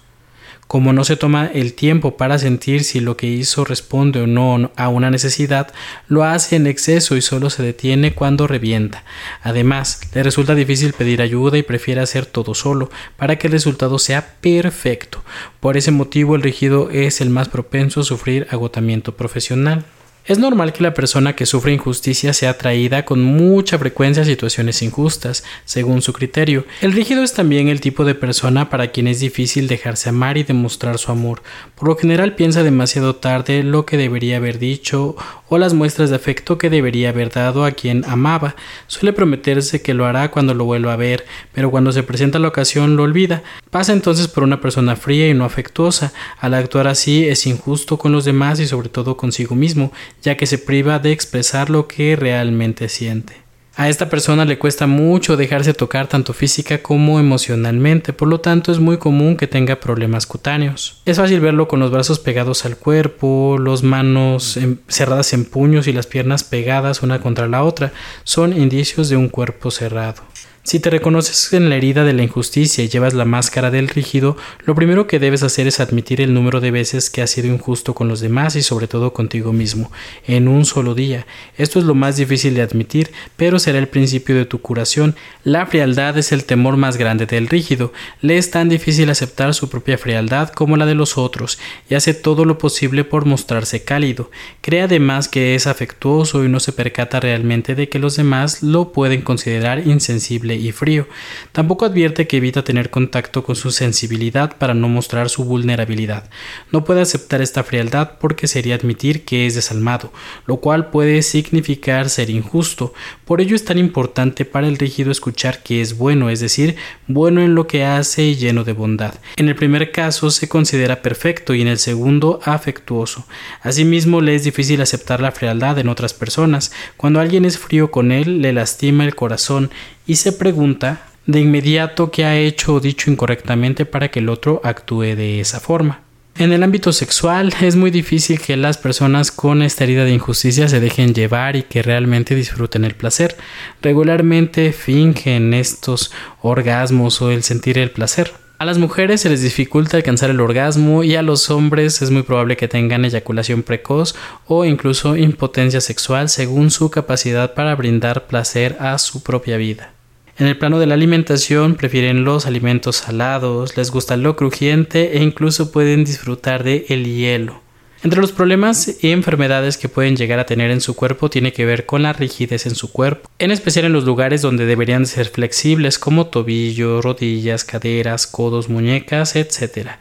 Como no se toma el tiempo para sentir si lo que hizo responde o no a una necesidad, lo hace en exceso y solo se detiene cuando revienta. Además, le resulta difícil pedir ayuda y prefiere hacer todo solo para que el resultado sea perfecto. Por ese motivo, el rígido es el más propenso a sufrir agotamiento profesional. Es normal que la persona que sufre injusticia sea atraída con mucha frecuencia a situaciones injustas, según su criterio. El rígido es también el tipo de persona para quien es difícil dejarse amar y demostrar su amor. Por lo general piensa demasiado tarde lo que debería haber dicho o las muestras de afecto que debería haber dado a quien amaba. Suele prometerse que lo hará cuando lo vuelva a ver, pero cuando se presenta la ocasión lo olvida. Pasa entonces por una persona fría y no afectuosa. Al actuar así es injusto con los demás y sobre todo consigo mismo, ya que se priva de expresar lo que realmente siente. A esta persona le cuesta mucho dejarse tocar tanto física como emocionalmente, por lo tanto es muy común que tenga problemas cutáneos. Es fácil verlo con los brazos pegados al cuerpo, las manos cerradas en puños y las piernas pegadas una contra la otra. Son indicios de un cuerpo cerrado. Si te reconoces en la herida de la injusticia y llevas la máscara del rígido, lo primero que debes hacer es admitir el número de veces que has sido injusto con los demás y sobre todo contigo mismo, en un solo día. Esto es lo más difícil de admitir, pero será el principio de tu curación. La frialdad es el temor más grande del rígido. Le es tan difícil aceptar su propia frialdad como la de los otros, y hace todo lo posible por mostrarse cálido. Cree además que es afectuoso y no se percata realmente de que los demás lo pueden considerar insensible y frío. Tampoco advierte que evita tener contacto con su sensibilidad para no mostrar su vulnerabilidad. No puede aceptar esta frialdad porque sería admitir que es desalmado, lo cual puede significar ser injusto. Por ello es tan importante para el rígido escuchar que es bueno, es decir, bueno en lo que hace y lleno de bondad. En el primer caso se considera perfecto y en el segundo afectuoso. Asimismo le es difícil aceptar la frialdad en otras personas. Cuando alguien es frío con él, le lastima el corazón y se pregunta de inmediato qué ha hecho o dicho incorrectamente para que el otro actúe de esa forma. En el ámbito sexual es muy difícil que las personas con esta herida de injusticia se dejen llevar y que realmente disfruten el placer. Regularmente fingen estos orgasmos o el sentir el placer. A las mujeres se les dificulta alcanzar el orgasmo y a los hombres es muy probable que tengan eyaculación precoz o incluso impotencia sexual según su capacidad para brindar placer a su propia vida. En el plano de la alimentación prefieren los alimentos salados, les gusta lo crujiente e incluso pueden disfrutar de el hielo. Entre los problemas y enfermedades que pueden llegar a tener en su cuerpo tiene que ver con la rigidez en su cuerpo, en especial en los lugares donde deberían ser flexibles como tobillos, rodillas, caderas, codos, muñecas, etc.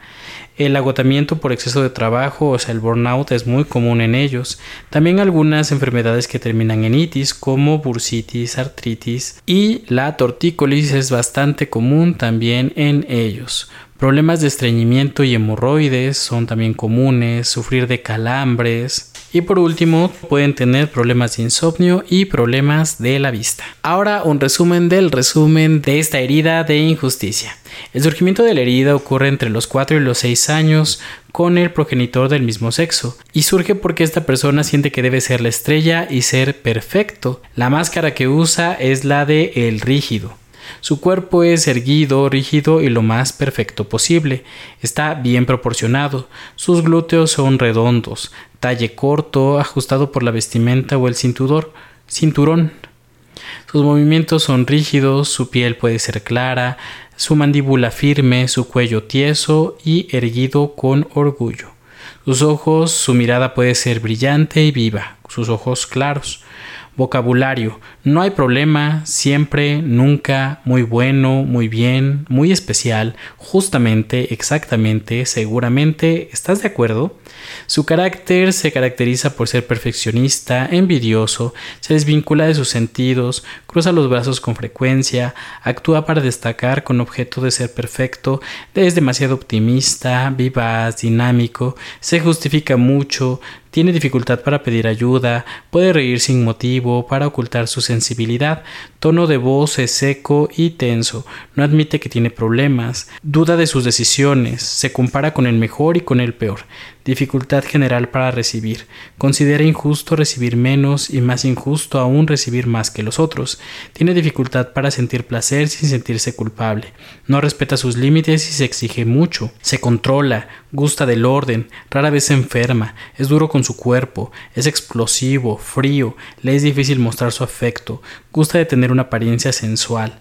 El agotamiento por exceso de trabajo, o sea, el burnout, es muy común en ellos. También algunas enfermedades que terminan en itis, como bursitis, artritis, y la tortícolis es bastante común también en ellos. Problemas de estreñimiento y hemorroides son también comunes, sufrir de calambres, y por último, pueden tener problemas de insomnio y problemas de la vista. Ahora un resumen del resumen de esta herida de injusticia. El surgimiento de la herida ocurre entre los 4 y los 6 años con el progenitor del mismo sexo y surge porque esta persona siente que debe ser la estrella y ser perfecto. La máscara que usa es la de el rígido. Su cuerpo es erguido, rígido y lo más perfecto posible. Está bien proporcionado. Sus glúteos son redondos, talle corto, ajustado por la vestimenta o el cinturón. cinturón. Sus movimientos son rígidos, su piel puede ser clara, su mandíbula firme, su cuello tieso y erguido con orgullo. Sus ojos, su mirada puede ser brillante y viva, sus ojos claros Vocabulario. No hay problema, siempre, nunca, muy bueno, muy bien, muy especial, justamente, exactamente, seguramente. ¿Estás de acuerdo? Su carácter se caracteriza por ser perfeccionista, envidioso, se desvincula de sus sentidos, cruza los brazos con frecuencia, actúa para destacar con objeto de ser perfecto, es demasiado optimista, vivaz, dinámico, se justifica mucho, tiene dificultad para pedir ayuda, puede reír sin motivo, para ocultar su sensibilidad, tono de voz es seco y tenso, no admite que tiene problemas, duda de sus decisiones, se compara con el mejor y con el peor, dificultad general para recibir, considera injusto recibir menos y más injusto aún recibir más que los otros, tiene dificultad para sentir placer sin sentirse culpable, no respeta sus límites y se exige mucho, se controla, gusta del orden, rara vez se enferma, es duro con su cuerpo, es explosivo, frío, le es difícil mostrar su afecto, gusta de tener una apariencia sensual.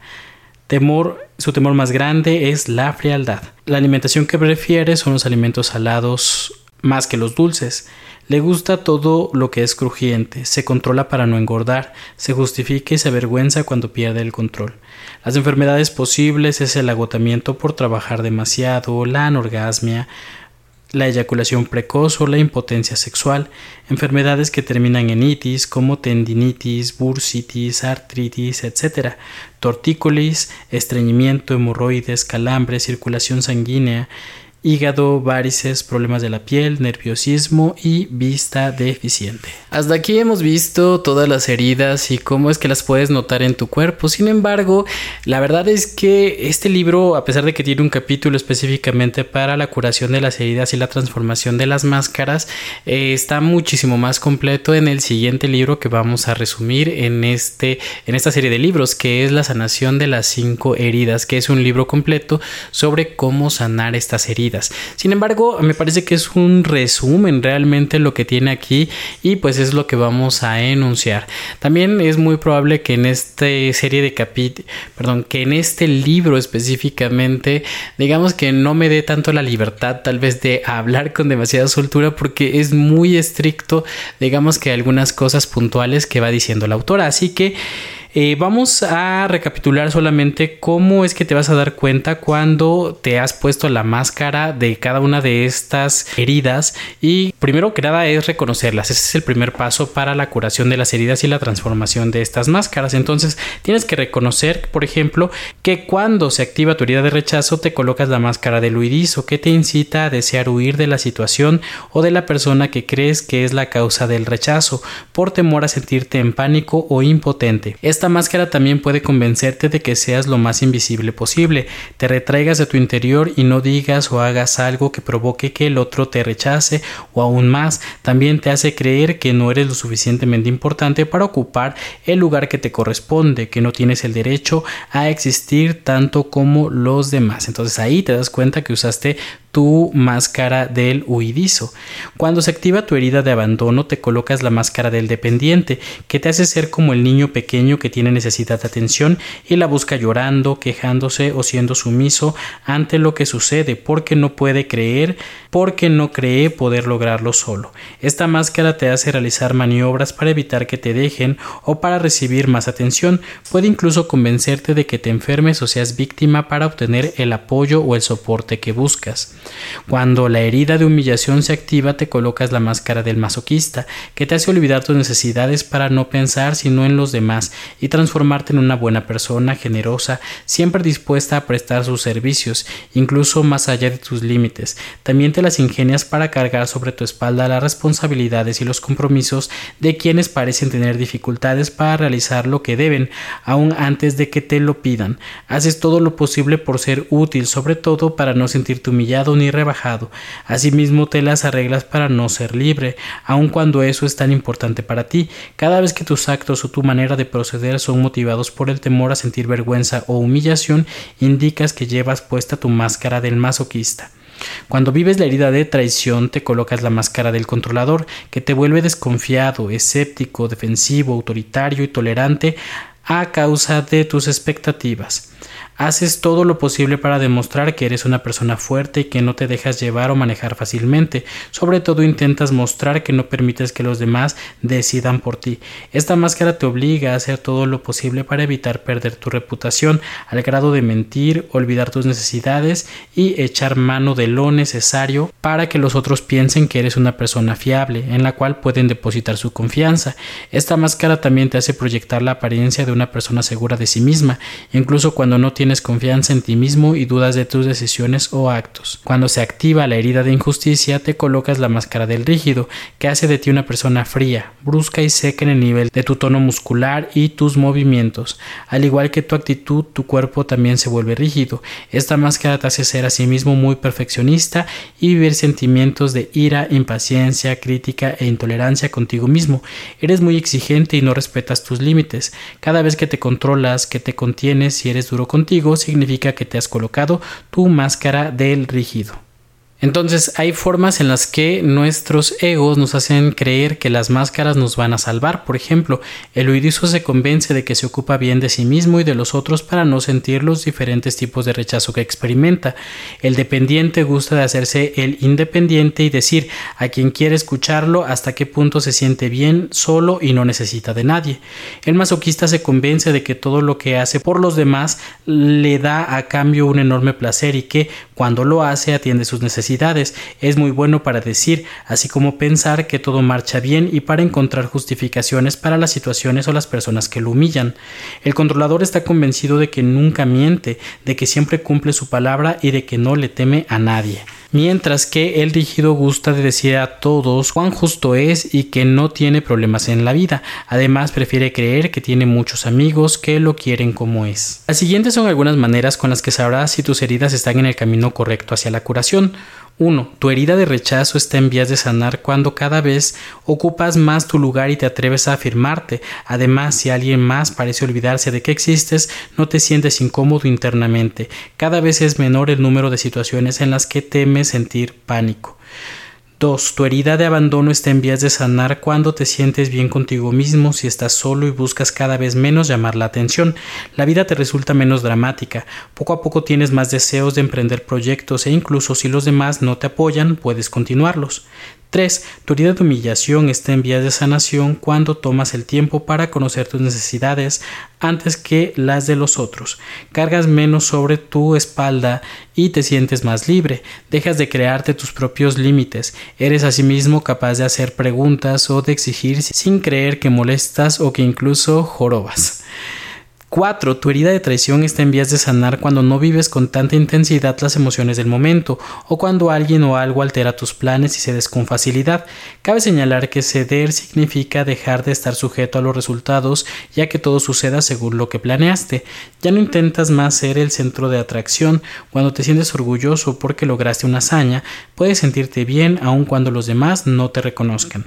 Temor, su temor más grande es la frialdad. La alimentación que prefiere son los alimentos salados más que los dulces. Le gusta todo lo que es crujiente, se controla para no engordar, se justifica y se avergüenza cuando pierde el control. Las enfermedades posibles es el agotamiento por trabajar demasiado, la anorgasmia, la eyaculación precoz o la impotencia sexual, enfermedades que terminan en itis como tendinitis, bursitis, artritis, etc., tortícolis, estreñimiento, hemorroides, calambre, circulación sanguínea, hígado, varices, problemas de la piel, nerviosismo y vista deficiente. Hasta aquí hemos visto todas las heridas y cómo es que las puedes notar en tu cuerpo. Sin embargo, la verdad es que este libro, a pesar de que tiene un capítulo específicamente para la curación de las heridas y la transformación de las máscaras, eh, está muchísimo más completo en el siguiente libro que vamos a resumir en, este, en esta serie de libros, que es La sanación de las cinco heridas, que es un libro completo sobre cómo sanar estas heridas sin embargo, me parece que es un resumen realmente lo que tiene aquí y pues es lo que vamos a enunciar. También es muy probable que en esta serie de capítulos, perdón, que en este libro específicamente, digamos que no me dé tanto la libertad tal vez de hablar con demasiada soltura porque es muy estricto, digamos que algunas cosas puntuales que va diciendo la autora. Así que eh, vamos a recapitular solamente cómo es que te vas a dar cuenta cuando te has puesto la máscara de cada una de estas heridas y primero que nada es reconocerlas. Ese es el primer paso para la curación de las heridas y la transformación de estas máscaras. Entonces tienes que reconocer, por ejemplo, que cuando se activa tu herida de rechazo te colocas la máscara del huidizo que te incita a desear huir de la situación o de la persona que crees que es la causa del rechazo por temor a sentirte en pánico o impotente. Esta máscara también puede convencerte de que seas lo más invisible posible, te retraigas de tu interior y no digas o hagas algo que provoque que el otro te rechace o aún más, también te hace creer que no eres lo suficientemente importante para ocupar el lugar que te corresponde, que no tienes el derecho a existir tanto como los demás. Entonces ahí te das cuenta que usaste tu máscara del huidizo. Cuando se activa tu herida de abandono, te colocas la máscara del dependiente, que te hace ser como el niño pequeño que tiene necesidad de atención y la busca llorando, quejándose o siendo sumiso ante lo que sucede, porque no puede creer, porque no cree poder lograrlo solo. Esta máscara te hace realizar maniobras para evitar que te dejen o para recibir más atención. Puede incluso convencerte de que te enfermes o seas víctima para obtener el apoyo o el soporte que buscas. Cuando la herida de humillación se activa, te colocas la máscara del masoquista, que te hace olvidar tus necesidades para no pensar sino en los demás y transformarte en una buena persona, generosa, siempre dispuesta a prestar sus servicios, incluso más allá de tus límites. También te las ingenias para cargar sobre tu espalda las responsabilidades y los compromisos de quienes parecen tener dificultades para realizar lo que deben, aún antes de que te lo pidan. Haces todo lo posible por ser útil, sobre todo para no sentirte humillado ni rebajado. Asimismo te las arreglas para no ser libre, aun cuando eso es tan importante para ti. Cada vez que tus actos o tu manera de proceder son motivados por el temor a sentir vergüenza o humillación, indicas que llevas puesta tu máscara del masoquista. Cuando vives la herida de traición, te colocas la máscara del controlador, que te vuelve desconfiado, escéptico, defensivo, autoritario y tolerante a causa de tus expectativas. Haces todo lo posible para demostrar que eres una persona fuerte y que no te dejas llevar o manejar fácilmente. Sobre todo intentas mostrar que no permites que los demás decidan por ti. Esta máscara te obliga a hacer todo lo posible para evitar perder tu reputación al grado de mentir, olvidar tus necesidades y echar mano de lo necesario para que los otros piensen que eres una persona fiable en la cual pueden depositar su confianza. Esta máscara también te hace proyectar la apariencia de una persona segura de sí misma, incluso cuando no tienes confianza en ti mismo y dudas de tus decisiones o actos. Cuando se activa la herida de injusticia, te colocas la máscara del rígido, que hace de ti una persona fría, brusca y seca en el nivel de tu tono muscular y tus movimientos. Al igual que tu actitud, tu cuerpo también se vuelve rígido. Esta máscara te hace ser a sí mismo muy perfeccionista y vivir sentimientos de ira, impaciencia, crítica e intolerancia contigo mismo. Eres muy exigente y no respetas tus límites. Cada vez que te controlas, que te contienes y eres duro contigo, significa que te has colocado tu máscara del rígido. Entonces hay formas en las que nuestros egos nos hacen creer que las máscaras nos van a salvar. Por ejemplo, el huidizo se convence de que se ocupa bien de sí mismo y de los otros para no sentir los diferentes tipos de rechazo que experimenta. El dependiente gusta de hacerse el independiente y decir a quien quiere escucharlo hasta qué punto se siente bien solo y no necesita de nadie. El masoquista se convence de que todo lo que hace por los demás le da a cambio un enorme placer y que cuando lo hace atiende sus necesidades es muy bueno para decir, así como pensar que todo marcha bien y para encontrar justificaciones para las situaciones o las personas que lo humillan. El controlador está convencido de que nunca miente, de que siempre cumple su palabra y de que no le teme a nadie mientras que el rígido gusta de decir a todos cuán justo es y que no tiene problemas en la vida. Además, prefiere creer que tiene muchos amigos que lo quieren como es. Las siguientes son algunas maneras con las que sabrás si tus heridas están en el camino correcto hacia la curación. 1. Tu herida de rechazo está en vías de sanar cuando cada vez ocupas más tu lugar y te atreves a afirmarte. Además, si alguien más parece olvidarse de que existes, no te sientes incómodo internamente. Cada vez es menor el número de situaciones en las que temes sentir pánico. 2. Tu herida de abandono está en vías de sanar cuando te sientes bien contigo mismo, si estás solo y buscas cada vez menos llamar la atención. La vida te resulta menos dramática. Poco a poco tienes más deseos de emprender proyectos e incluso si los demás no te apoyan, puedes continuarlos. 3. Tu herida de humillación está en vías de sanación cuando tomas el tiempo para conocer tus necesidades antes que las de los otros. Cargas menos sobre tu espalda y te sientes más libre. Dejas de crearte tus propios límites. Eres asimismo capaz de hacer preguntas o de exigir sin creer que molestas o que incluso jorobas. 4. Tu herida de traición está en vías de sanar cuando no vives con tanta intensidad las emociones del momento o cuando alguien o algo altera tus planes y cedes con facilidad. Cabe señalar que ceder significa dejar de estar sujeto a los resultados ya que todo suceda según lo que planeaste. Ya no intentas más ser el centro de atracción. Cuando te sientes orgulloso porque lograste una hazaña, puedes sentirte bien aun cuando los demás no te reconozcan.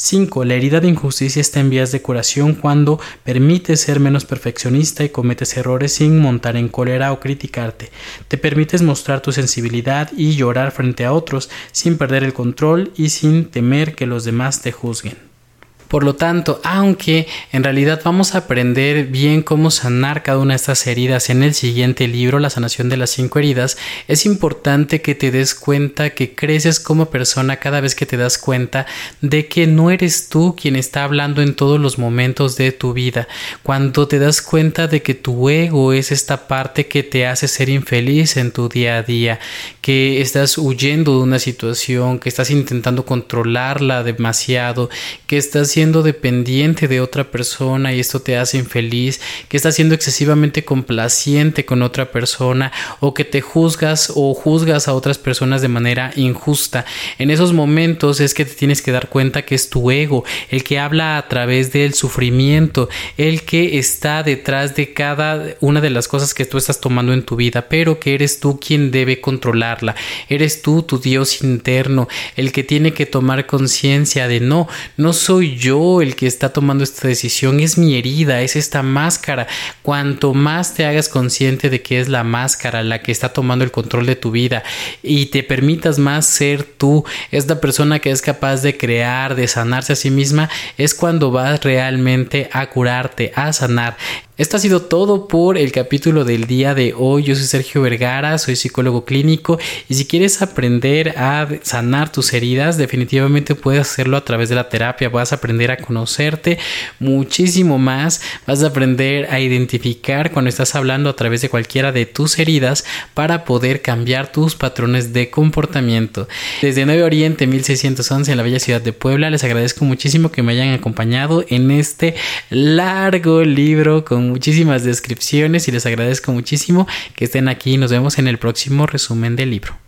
5. La herida de injusticia está en vías de curación cuando permites ser menos perfeccionista y cometes errores sin montar en cólera o criticarte. Te permites mostrar tu sensibilidad y llorar frente a otros sin perder el control y sin temer que los demás te juzguen. Por lo tanto, aunque en realidad vamos a aprender bien cómo sanar cada una de estas heridas en el siguiente libro, La sanación de las cinco heridas, es importante que te des cuenta que creces como persona cada vez que te das cuenta de que no eres tú quien está hablando en todos los momentos de tu vida. Cuando te das cuenta de que tu ego es esta parte que te hace ser infeliz en tu día a día, que estás huyendo de una situación, que estás intentando controlarla demasiado, que estás siendo dependiente de otra persona y esto te hace infeliz, que estás siendo excesivamente complaciente con otra persona o que te juzgas o juzgas a otras personas de manera injusta. En esos momentos es que te tienes que dar cuenta que es tu ego el que habla a través del sufrimiento, el que está detrás de cada una de las cosas que tú estás tomando en tu vida, pero que eres tú quien debe Eres tú, tu Dios interno, el que tiene que tomar conciencia de no, no soy yo el que está tomando esta decisión, es mi herida, es esta máscara. Cuanto más te hagas consciente de que es la máscara la que está tomando el control de tu vida y te permitas más ser tú, esta persona que es capaz de crear, de sanarse a sí misma, es cuando vas realmente a curarte, a sanar. Esto ha sido todo por el capítulo del día de hoy. Yo soy Sergio Vergara, soy psicólogo clínico y si quieres aprender a sanar tus heridas, definitivamente puedes hacerlo a través de la terapia. Vas a aprender a conocerte muchísimo más, vas a aprender a identificar cuando estás hablando a través de cualquiera de tus heridas para poder cambiar tus patrones de comportamiento. Desde Nuevo Oriente 1611 en la bella ciudad de Puebla, les agradezco muchísimo que me hayan acompañado en este largo libro muchísimas descripciones y les agradezco muchísimo que estén aquí. Nos vemos en el próximo resumen del libro.